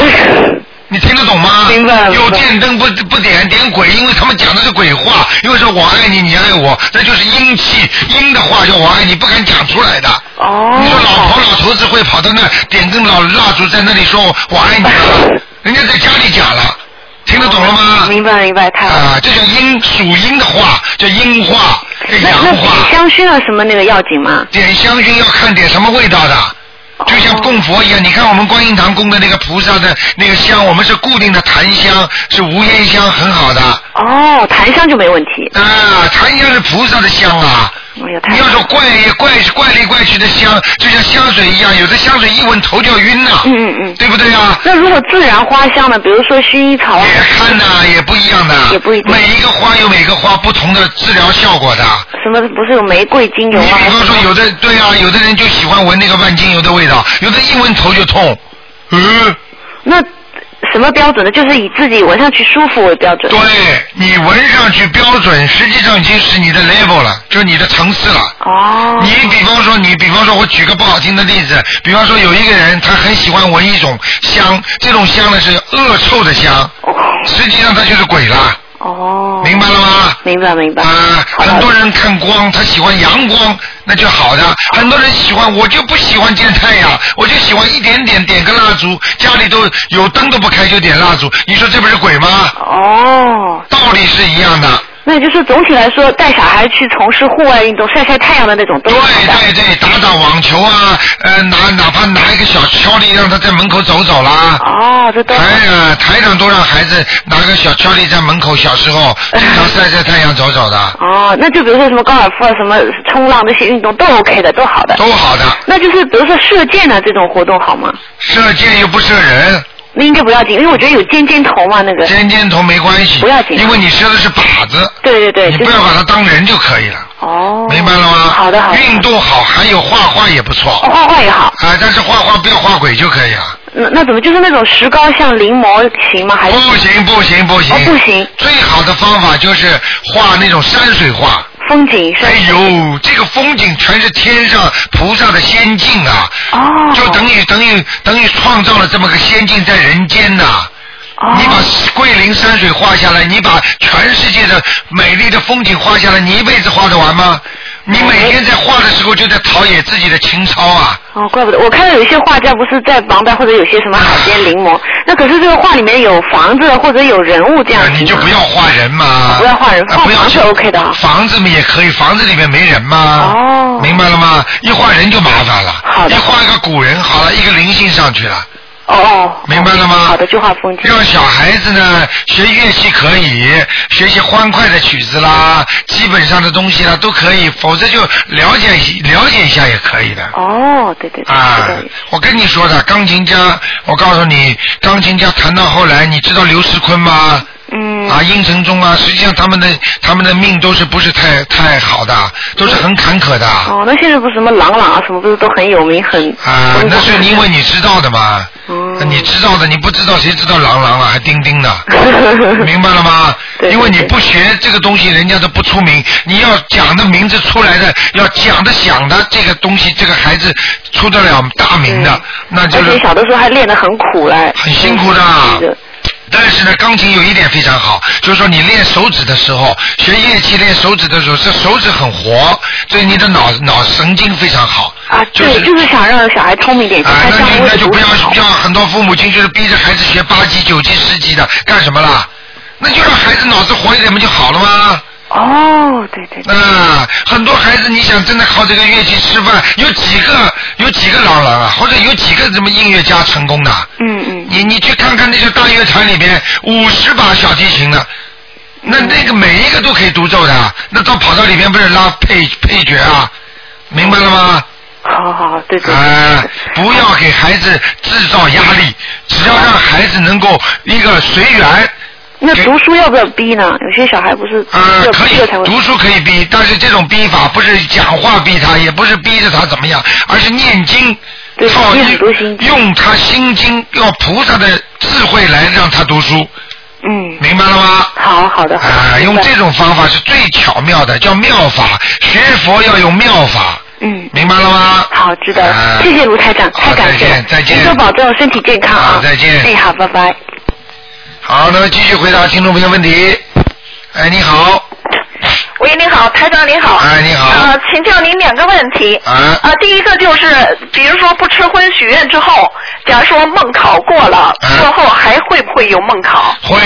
你听得懂吗？明白有电灯不不点点鬼，因为他们讲的是鬼话，因为说我爱你，你爱我，那就是阴气，阴的话叫我爱你，不敢讲出来的。哦。你说老头老头子会跑到那点根老蜡烛在那里说我爱你了，[LAUGHS] 人家在家里讲了，听得懂了吗？明白明白，太好了。啊，这叫阴属阴的话，叫阴话，叫那那阳话。点香薰啊什么那个要紧吗？点香薰要看点什么味道的。就像供佛一样，你看我们观音堂供的那个菩萨的那个香，我们是固定的檀香，是无烟香，很好的。哦，檀香就没问题。啊，檀香是菩萨的香啊。你要说怪怪怪里怪去的香，就像香水一样，有的香水一闻头就要晕呐、嗯嗯嗯。对不对啊？那如果自然花香呢？比如说薰衣草啊。也看呐、也不一样的。也不一定每一个花有每个花不同的治疗效果的。什么不是有玫瑰精油你啊？比方说，有的对啊，有的人就喜欢闻那个万精油的味道，有的一闻头就痛。嗯，那什么标准呢？就是以自己闻上去舒服为标准。对你闻上去标准，实际上已经是你的 level 了，就是你的层次了。哦。你比方说，你比方说，我举个不好听的例子，比方说有一个人他很喜欢闻一种香，这种香呢是恶臭的香，实际上他就是鬼了。哦。明白了吗？明白明白。啊，很多人看光，他喜欢阳光，那就好的。很多人喜欢，我就不喜欢见太阳，我就喜欢一点点点个蜡烛，家里都有灯都不开就点蜡烛，你说这不是鬼吗？哦。道理是一样的。那也就是总体来说，带小孩去从事户外运动、晒晒太阳的那种都对。对对，打打网球啊，呃，拿哪怕拿一个小敲力让他在门口走走啦。哦，这都台啊，台长都让孩子拿个小敲力在门口，小时候 [LAUGHS] 经常晒晒太阳走走的，哦，那就比如说什么高尔夫啊、什么冲浪这些运动都 OK 的，都好的。都好的。那就是比如说射箭的这种活动好吗？射箭又不射人。那应该不要紧，因为我觉得有尖尖头嘛，那个。尖尖头没关系，不要紧因为你射的是靶子。对对对。你不要把它当人就可以了。哦。明白了吗？好的好的。运动好，还有画画也不错。哦，画画也好。啊，但是画画不要画鬼就可以了。那那怎么就是那种石膏像临摹行吗？还是？不行不行不行。哦，不行。最好的方法就是画那种山水画。风景是。哎呦，这个风景全是天上菩萨的仙境啊！哦。就等于等于等于创造了这么个仙境在人间呐、哦你把桂林山水画下来，你把全世界的美丽的风景画下来，你一辈子画得完吗？你每天在画的时候就在陶冶自己的情操啊！哦，怪不得我看到有一些画家不是在旁边或者有些什么海边临摹，那可是这个画里面有房子或者有人物这样子吗。你就不要画人嘛，不要画人，啊不要画房是 OK 的啊。房子嘛也可以，房子里面没人嘛。哦。明白了吗？一画人就麻烦了。好的一画一个古人，好了，一个灵性上去了。哦哦。明白了吗？好的，就画风景。让小孩子呢学乐器可以，学一些欢快的曲子啦，基本上的东西啦都可以，否则就了解了解一下也可以的。哦，对对对。啊，我跟你说的，钢琴家，我告诉你，钢琴家弹到后来，你知道刘世坤吗？嗯。啊，阴沉中啊，实际上他们的他们的命都是不是太太好的，都是很坎坷的。哦，那现在不是什么郎朗啊，什么不是都很有名，很啊，那是因为你知道的嘛。哦你知道的，你不知道谁知道郎朗了，还丁丁的？[LAUGHS] 明白了吗？因为你不学这个东西，人家都不出名。你要讲的名字出来的，要讲的想的这个东西，这个孩子出得了大名的，那就是而且小的时候还练得很苦嘞。很辛苦的。但是呢，钢琴有一点非常好，就是说你练手指的时候，学乐器练手指的时候，这手指很活，所以你的脑脑神经非常好。啊，就是对，就是想让小孩聪明点，啊，他那就那就不要读书好像很多父母亲就是逼着孩子学八级、九级、十级的，干什么啦？那就让孩子脑子活一点不就好了吗？哦，对对对。啊，很多孩子，你想真的靠这个乐器吃饭，有几个有几个郎朗啊，或者有几个什么音乐家成功的？嗯嗯。你你去看看那些大乐团里边，五十把小提琴的，那那个每一个都可以独奏的，那到跑到里边不是拉配配角啊？明白了吗？好好好，对对。啊，不要给孩子制造压力，只要让孩子能够一个随缘。那读书要不要逼呢？有些小孩不是呃，可以读书可以逼，但是这种逼法不是讲话逼他，也不是逼着他怎么样，而是念经，靠用他心经，用菩萨的智慧来让他读书。嗯。明白了吗？好好的。啊，用这种方法是最巧妙的，叫妙法。学佛要用妙法。嗯。明白了吗？好，知道谢谢卢台长，太感谢了。再见再见您多保重身体健康啊。好再见哎，好，拜拜。好，那么继续回答听众朋友问题。哎，你好。喂，你好，台长你好。哎，你好。呃，请教您两个问题。啊。呃，第一个就是，比如说不吃荤许愿之后，假如说梦考过了，过后还会不会有梦考？会。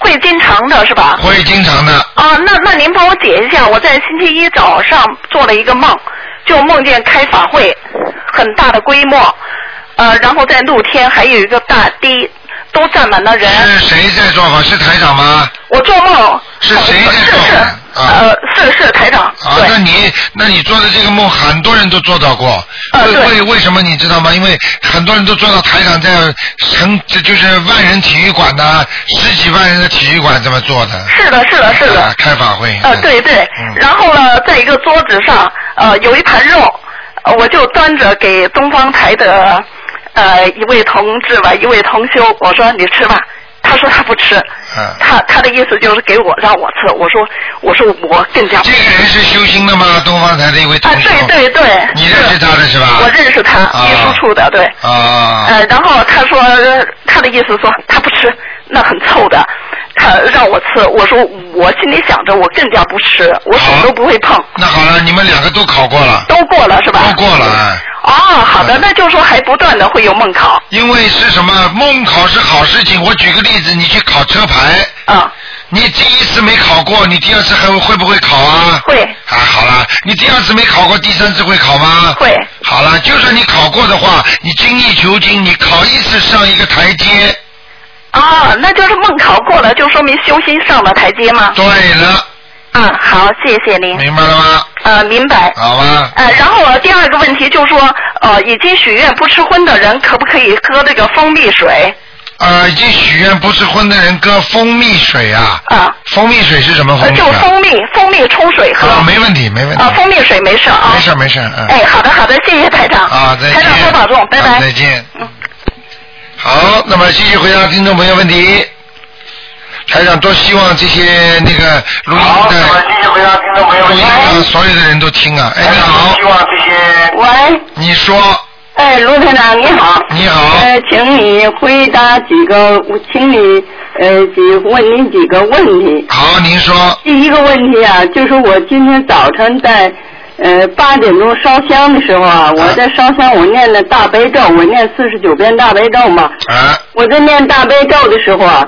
会经常的是吧？会经常的。啊，那那您帮我解一下，我在星期一早上做了一个梦，就梦见开法会，很大的规模，呃，然后在露天还有一个大堤，都站满了人。是谁在做法？是台长吗？我做梦。是谁在做法？呃，是是台长。啊，那你那你做的这个梦，很多人都做到过。为为为什么你知道吗？因为很多人都做到台长在成，这就是万人体育馆呐，十几万人的体育馆这么做的。是的，是的，是的。啊，开法会。呃，对对。然后呢，在一个桌子上，呃，有一盘肉，呃我就端着给东方台的呃一位同志吧，一位同修，我说你吃吧。他说他不吃，嗯他他的意思就是给我让我吃。我说我说我更加不这个人是修心的吗？东方台的一位同啊，对对对。你认识他的是吧？我认识他，秘书处的，对。啊。呃，然后他说他的意思说他不吃，那很臭的，他让我吃。我说我心里想着我更加不吃，我手都不会碰。那好了，你们两个都考过了。都过了是吧？都过了，哎。哦，好的，那就是说还不断的会有梦考。因为是什么？梦考是好事情。我举个例子，你去考车牌。啊。你第一次没考过，你第二次还会会不会考啊？会。啊，好了，你第二次没考过，第三次会考吗？会。好了，就算你考过的话，你精益求精，你考一次上一个台阶。啊，那就是梦考过了，就说明修心上了台阶吗？对了。嗯，好，谢谢您。明白了吗？呃，明白。好吧。呃，然后第二个问题就是说，呃，已经许愿不吃荤的人，可不可以喝这个蜂蜜水？啊，已经许愿不吃荤的人喝蜂蜜水啊。啊。蜂蜜水是什么就蜜啊？蜂蜜，蜂蜜冲水喝。啊，没问题，没问题。啊，蜂蜜水没事啊。没事没事，嗯。哎，好的好的，谢谢台长。啊，再见。台长多保重，拜拜。啊再见。好，那么继续回答听众朋友问题。台长多希望这些那个录音的。回答听众朋友。录音啊，所有的人都听啊。哎，你好。希望这些。喂。你说。哎，卢台长你好。你好。呃，请你回答几个，我请你呃几问您几个问题。好，您说。第一个问题啊，就是我今天早晨在呃八点钟烧香的时候啊，我在烧香，我念的大悲咒，我念四十九遍大悲咒嘛。啊。我在念大悲咒的时候啊，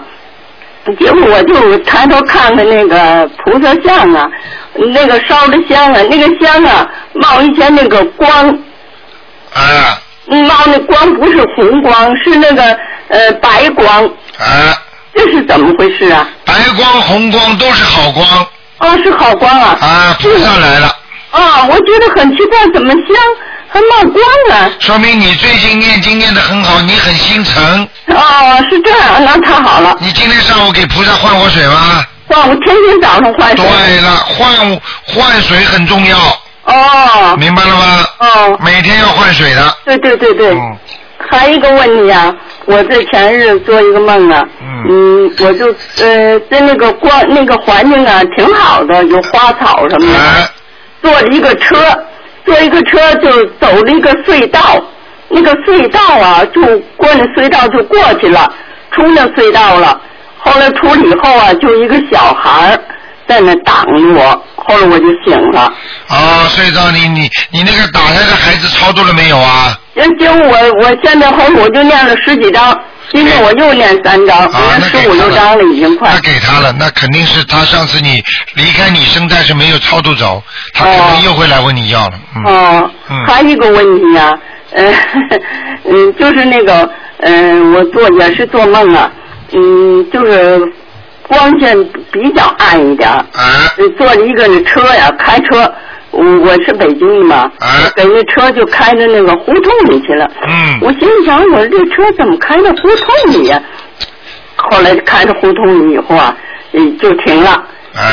结果我就抬头看看那个菩萨像啊，那个烧的香啊，那个香啊冒一些那个光。啊。冒那光不是红光，是那个呃白光。啊。这是怎么回事啊？白光、红光都是好光。哦，是好光啊。啊，菩萨来了。啊，我觉得很奇怪，怎么香还冒光呢？说明你最近念经念得很好，你很心诚。哦，是这样，那太好了。你今天上午给菩萨换过水吗？换，我天天早上换水。对了，换换水很重要。哦。明白了吗？哦。每天要换水的。对对对对。嗯。还有一个问题啊，我在前日做一个梦啊，嗯，我就呃在那个光那个环境啊挺好的，有花草什么的，坐了一个车，坐一个车就走了一个隧道，那个隧道啊就过那隧道就过去了，出那隧道了，后来出了以后啊，就一个小孩在那挡着我，后来我就醒了。啊，隧道你你你那个打胎的孩子操作了没有啊？人结果我我现在后我就念了十几章，今天我又念三张，啊，那十五六张了已经快。那给他了，那肯定是他上次你离开你身，但是没有超度走，他肯定又会来问你要了。嗯。哦，还有一个问题啊，呃，[LAUGHS] 嗯，就是那个，嗯，我做也是做梦啊，嗯，就是光线比较暗一点。啊。坐了一个那车呀，开车。我我是北京的嘛，给那车就开到那个胡同里去了。嗯。我心里想，我说这车怎么开到胡同里呀？后来开到胡同里以后啊，就停了。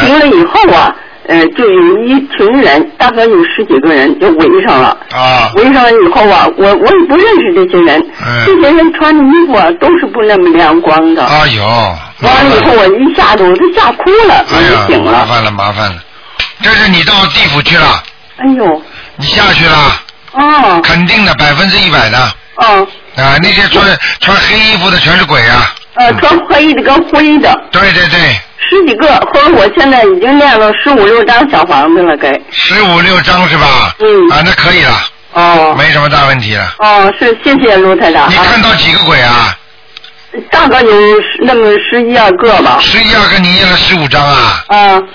停了以后啊，呃，就有一群人，大概有十几个人就围上了。啊。围上了以后啊，我我也不认识这些人。嗯。这些人穿的衣服啊，都是不那么亮光的。哎呦。完了以后，我一下子我都吓哭了，我就醒了。麻烦了，麻烦了。这是你到地府去了。哎呦！你下去了。哦。肯定的，百分之一百的。哦。啊，那些穿穿黑衣服的全是鬼啊。呃，穿黑的跟灰的。对对对。十几个，后来我现在已经练了十五六张小房子了，该。十五六张是吧？嗯。啊，那可以了。哦。没什么大问题了。哦，是，谢谢卢台长。你看到几个鬼啊？大概有那么十一二个吧。十一二个，你念了十五张啊？嗯。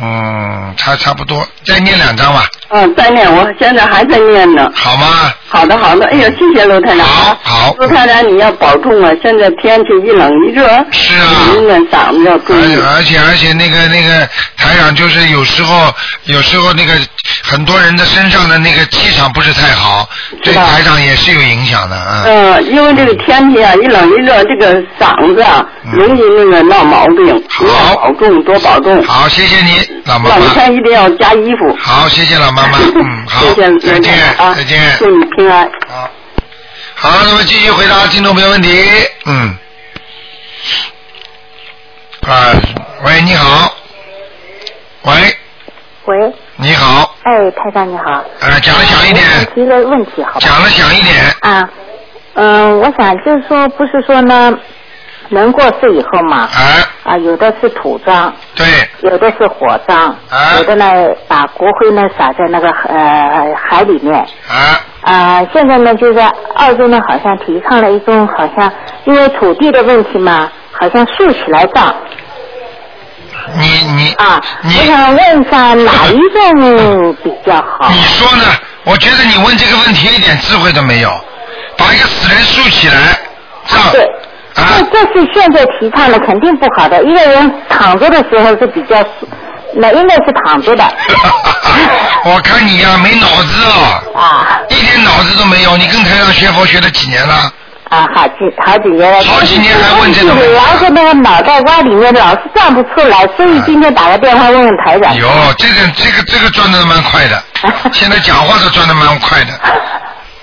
嗯，差差不多，再念两张吧。嗯，再念，我现在还在念呢。好吗？好的，好的。哎呦，谢谢卢太长。好，好。卢太长，你要保重啊！现在天气一冷一热。是啊。您呢，嗓子要注意。而且而且那个那个台长就是有时候有时候那个很多人的身上的那个气场不是太好，对台长也是有影响的啊。嗯，因为这个天气啊，一冷一热，这个嗓子啊容易那个闹毛病。好。要保重，多保重。好，谢谢你，老妈妈。冷天一定要加衣服。好，谢谢老妈妈。[LAUGHS] 嗯，好。谢谢再见，啊！再见。祝你平安。好。好，那么继续回答听众朋友问题。嗯。啊，喂，你好。喂。喂。你好。哎，台长你好。呃，讲的响一点。我提个问题，好吧？讲的响一点。啊，嗯，我想就是说，不是说呢，人过世以后嘛，啊，啊，有的是土葬，对，有的是火葬，啊，有的呢把骨灰呢撒在那个呃海里面，啊，啊，现在呢就是澳洲呢好像提倡了一种好像因为土地的问题嘛，好像竖起来葬。你你啊，你我想问一下哪一种比较好？你说呢？我觉得你问这个问题一点智慧都没有，把一个死人竖起来葬。对。啊。这这是现在提倡的，肯定不好的。一个人躺着的时候是比较，那应该是躺着的。[LAUGHS] 我看你呀、没脑子哦。啊。一点脑子都没有，你跟台上学佛学了几年了？啊，好几好几年了。好几年还问这种问题然后那个脑袋瓜里面老是转不出来，所以今天打个电话问问台长。有这个这个这个转的蛮快的，[LAUGHS] 现在讲话是转的蛮快的。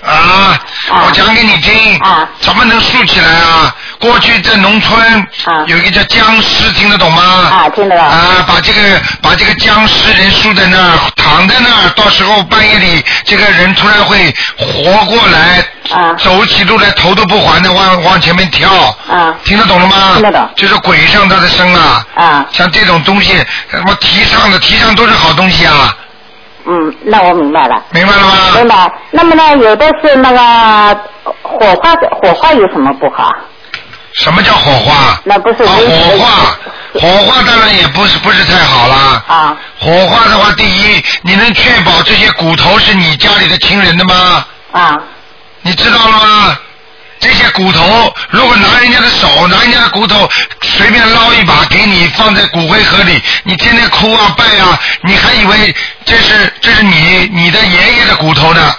啊，我讲给你听。啊。怎么能竖起来啊？过去在农村啊有一个叫僵尸，听得懂吗？啊，听得懂。啊，把这个把这个僵尸人竖在那儿，躺在那儿，到时候半夜里这个人突然会活过来，啊，走起路来头都不还的往往前面跳。啊。听得懂了吗？听得懂。就是鬼上他的身啊。啊。像这种东西，什么提倡的提倡都是好东西啊。嗯，那我明白了。明白了吗？明白。那么呢，有的是那个火化，火化有什么不好？什么叫火化？那不是。啊，火化，火化当然也不是不是太好啦。啊。火化的话，第一，你能确保这些骨头是你家里的亲人的吗？啊。你知道了吗？这些骨头，如果拿人家的手，拿人家的骨头，随便捞一把给你放在骨灰盒里，你天天哭啊拜啊，你还以为这是这是你你的爷爷的骨头呢？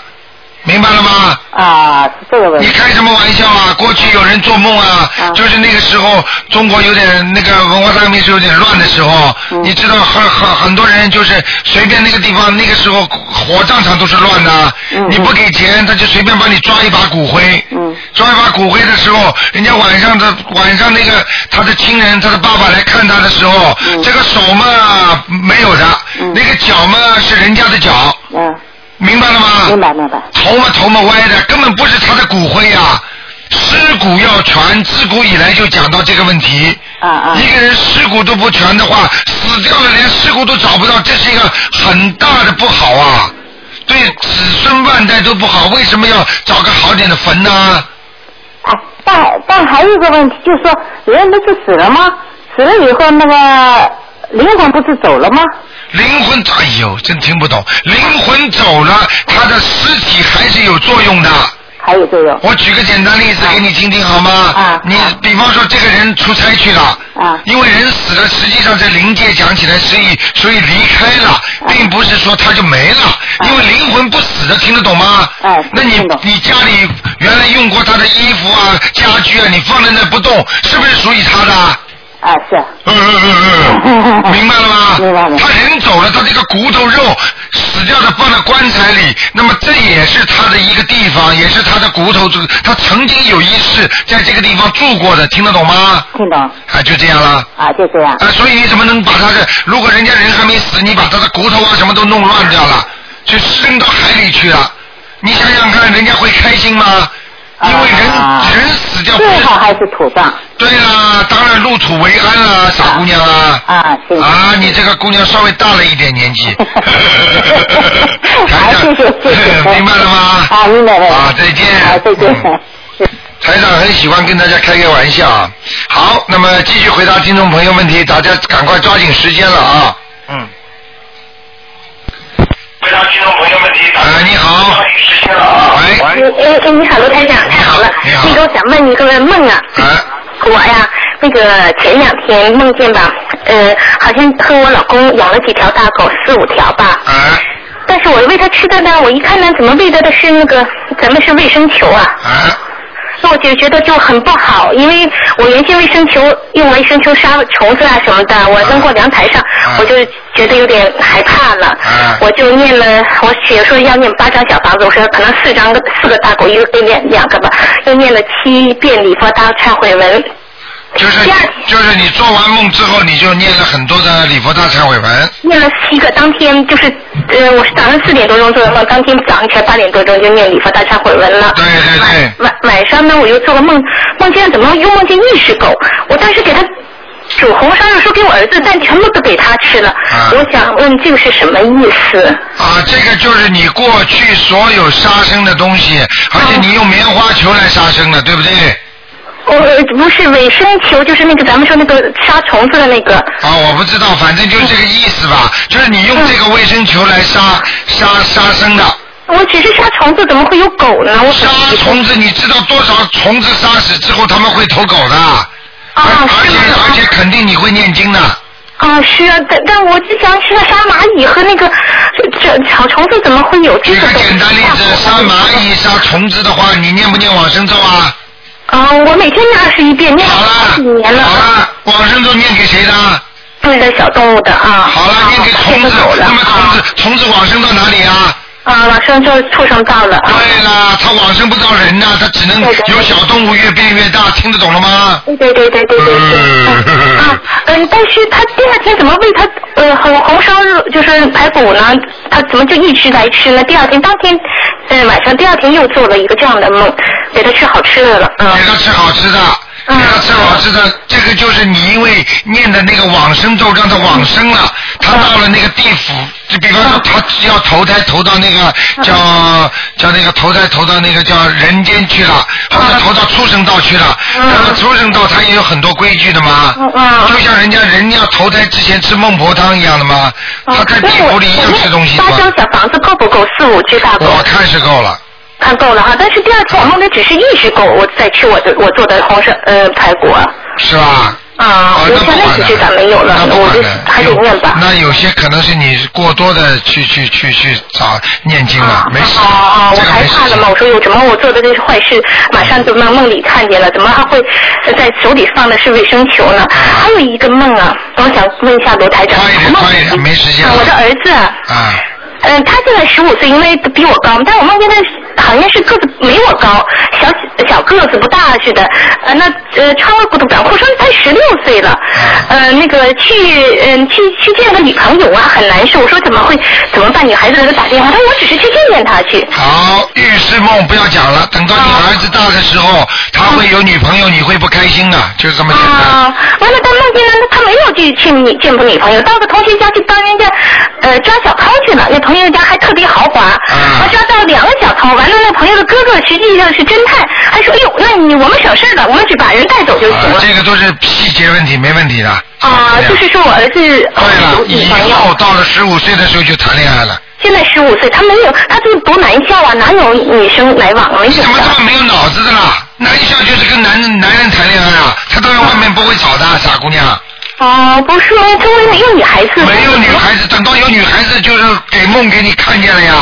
明白了吗？啊，是这个问题。你开什么玩笑啊？过去有人做梦啊，就是那个时候中国有点那个文化大革命是有点乱的时候，你知道很很很多人就是随便那个地方那个时候火葬场都是乱的，你不给钱他就随便帮你抓一把骨灰，抓一把骨灰的时候，人家晚上的晚上那个他的亲人他的爸爸来看他的时候，这个手嘛没有的，那个脚嘛是人家的脚。明白了吗？明白明白。头嘛头嘛歪的，根本不是他的骨灰呀、尸骨要全，自古以来就讲到这个问题。啊啊。一个人尸骨都不全的话，死掉了连尸骨都找不到，这是一个很大的不好啊，对子孙万代都不好。为什么要找个好点的坟呢？哎，但但还有一个问题，就是说人不是死了吗？死了以后那个灵魂不是走了吗？灵魂，哎呦，真听不懂。灵魂走了，他的尸体还是有作用的。还有作用。我举个简单例子给你听听好吗？啊。你比方说这个人出差去了。啊。因为人死了，实际上在灵界讲起来，所以所以离开了，并不是说他就没了，因为灵魂不死的，听得懂吗？哎。那你你家里原来用过他的衣服啊、家具啊，你放在那不动，是不是属于他的？啊，是。嗯嗯嗯嗯，明白了吗？明白了。他人走了，他这个骨头肉死掉的放在棺材里，那么这也是他的一个地方，也是他的骨头，他曾经有一世在这个地方住过的，听得懂吗？听懂。啊，就这样了。啊，就这样。啊，所以你怎么能把他的？如果人家人还没死，你把他的骨头啊什么都弄乱掉了，就扔到海里去了，你想想看，人家会开心吗？因为人、人死掉不最好还是土葬。对啦，当然入土为安啦，傻姑娘啊。啊，是。啊，你这个姑娘稍微大了一点年纪。[LAUGHS] [LAUGHS] 好，谢谢谢谢。明白了吗？啊，明白了。啊，再见。啊，再见。台长很喜欢跟大家开个玩笑啊。好，那么继续回答听众朋友问题，大家赶快抓紧时间了啊。嗯。回答听众朋友问题。哎，你好。喂。哎哎，你好，罗台长，太好了。那个我想问你个梦啊。我呀，那个前两天梦见吧，呃，好像和我老公养了几条大狗，四五条吧。啊。但是我喂它吃的呢，我一看呢，怎么喂它的是那个，咱们是卫生球啊。啊。那我就觉得就很不好，因为我原先卫生球用卫生球杀虫子啊什么的，我扔过阳台上，我就觉得有点害怕了。我就念了，我写说要念八张小房子，我说可能四张四个大狗，一个念两个吧，又念了七遍礼佛大忏悔文。就是就是你做完梦之后，你就念了很多的礼佛大忏悔文。念了七个，当天就是呃，我是早上四点多钟做的梦，当天早上起来八点多钟就念礼佛大忏悔文了。对对对。晚晚上呢，我又做了梦，梦见怎么又梦见一只狗，我当时给他煮红烧肉说给我儿子，但全部都给他吃了。我想问这个是什么意思？啊，这个就是你过去所有杀生的东西，而且你用棉花球来杀生的，对不对？我不是卫生球，就是那个咱们说那个杀虫子的那个。啊，我不知道，反正就是这个意思吧，就是你用这个卫生球来杀杀杀生的。我只是杀虫子，怎么会有狗呢？我杀虫子，你知道多少虫子杀死之后他们会投狗的？啊，而且而且肯定你会念经的。啊，是啊，但但我只想是杀蚂蚁和那个这小虫子怎么会有这个？举个简单例子，杀蚂蚁、杀虫子的话，你念不念往生咒啊？啊，我每天念二十一遍，念了好几年了。好了，往生咒念给谁的？对的小动物的啊。好了，念给虫子。那么虫子，虫子往生到哪里啊？啊，往生就畜生道了。对了，他往生不到人呐、他只能有小动物越变越大，听得懂了吗？对对对对对对对。啊，嗯，但是他第二天怎么喂他呃红红烧肉就是排骨呢？他怎么就一直来吃呢？第二天当天，呃晚上第二天又做了一个这样的梦，给他吃好吃的了。嗯。给他吃好吃的，这个就是你因为念的那个往生咒让他往生了，他到了那个地府，就比方说他要投胎投到那个叫叫那个投胎投到那个叫人间去了，或者投到畜生道去了，那么畜生道他也有很多规矩的嘛，就像人家人要投胎之前吃孟婆汤一样的嘛，他在地府里一样吃东西的嘛，八张小房子够不够？四五只大狗。我看是够了。看够了哈，但是第二天我梦的只是一只狗，我在吃我的我做的红烧呃排骨啊。是吧？啊，我现在只是咋没有了，我就还得念吧。那有些可能是你过多的去去去去找念经了，没事。哦哦，我害怕了嘛，我说有什么我做的这些坏事，马上就梦梦里看见了，怎么还会在手里放的是卫生球呢？还有一个梦啊，我想问一下罗台长，梦快一点，没时间了。我的儿子啊。啊。嗯，他现在十五岁，因为比我高，但我梦见他好像是个子没我高，小小个子不大似的。呃，那呃穿个短裤，说才十六岁了。呃，那个去嗯、去去见个女朋友啊，很难受。我说怎么会怎么办？女孩子给他打电话，他说我只是去见见他去。好，预示梦不要讲了，等到你儿子大的时候，他会有女朋友，你会不开心的，就是这么简单。啊，完了，他梦见了，他没有去去女见过女朋友，到个同学家去帮人家呃抓小偷去了，那同学家还特别豪华，他抓到两个小偷，完了那朋友的哥哥实际上是侦探，还说哎呦，那你我们省事儿了，我们只把人带走就行了。啊这个都是细节问题，没问题的。啊，就是说我儿子对了，以后到了十五岁的时候就谈恋爱了。现在十五岁，他没有，他就是读男校啊，哪有女生来往啊？你怎么这么没有脑子的啦？男校就是跟男男人谈恋爱啊，他当然外面不会找的，傻姑娘。哦，不是，周围没有女孩子。没有女孩子，等到有女孩子，就是给梦给你看见了呀。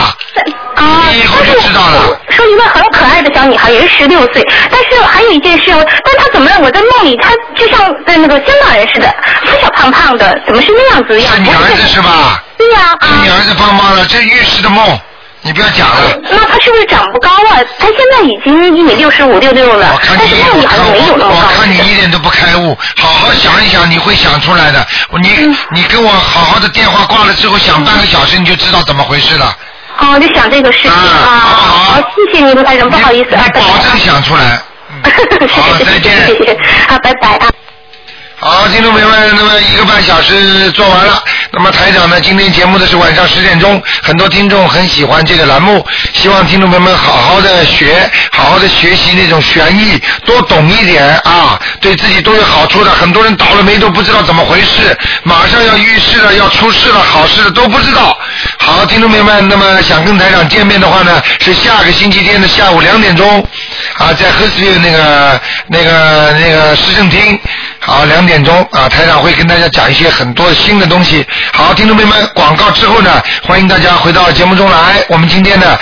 啊，你以后就知道了。说一个很可爱的小女孩，也是十六岁，但是还有一件事，但她怎么让我在梦里，她就像在那个香港人似的，小小胖胖的，怎么是那样子样？是你儿子是吧？对呀、是你儿子帮忙了，这预示的梦，你不要讲了。那他是不是长不高啊？他现在已经一米六十五六六了，但是梦里好像没有那么我。看你一点都不开悟，好好想一想，你会想出来的。你嗯你跟我好好的电话挂了之后，想半个小时你就知道怎么回事了。哦，就想这个事情啊。好，谢谢您，卢台长，不好意思啊，保证想出来。[LAUGHS] 好，再见。谢谢，好，拜拜啊。好，听众朋友们，那么一个半小时做完了。那么台长呢，今天节目的是晚上十点钟，很多听众很喜欢这个栏目，希望听众朋友们好好的学，好好的学习那种玄义，多懂一点啊，对自己都有好处的。很多人倒了霉都不知道怎么回事，马上要遇事了，要出事了，好事了都不知道。好，听众朋友们，那么想跟台长见面的话呢，是下个星期天的下午两点钟，啊，在 h e r s v i l l e 那个那个那个市政厅。好，两点钟啊，台长会跟大家讲一些很多新的东西。好，听众朋友们，广告之后呢，欢迎大家回到节目中来。我们今天呢。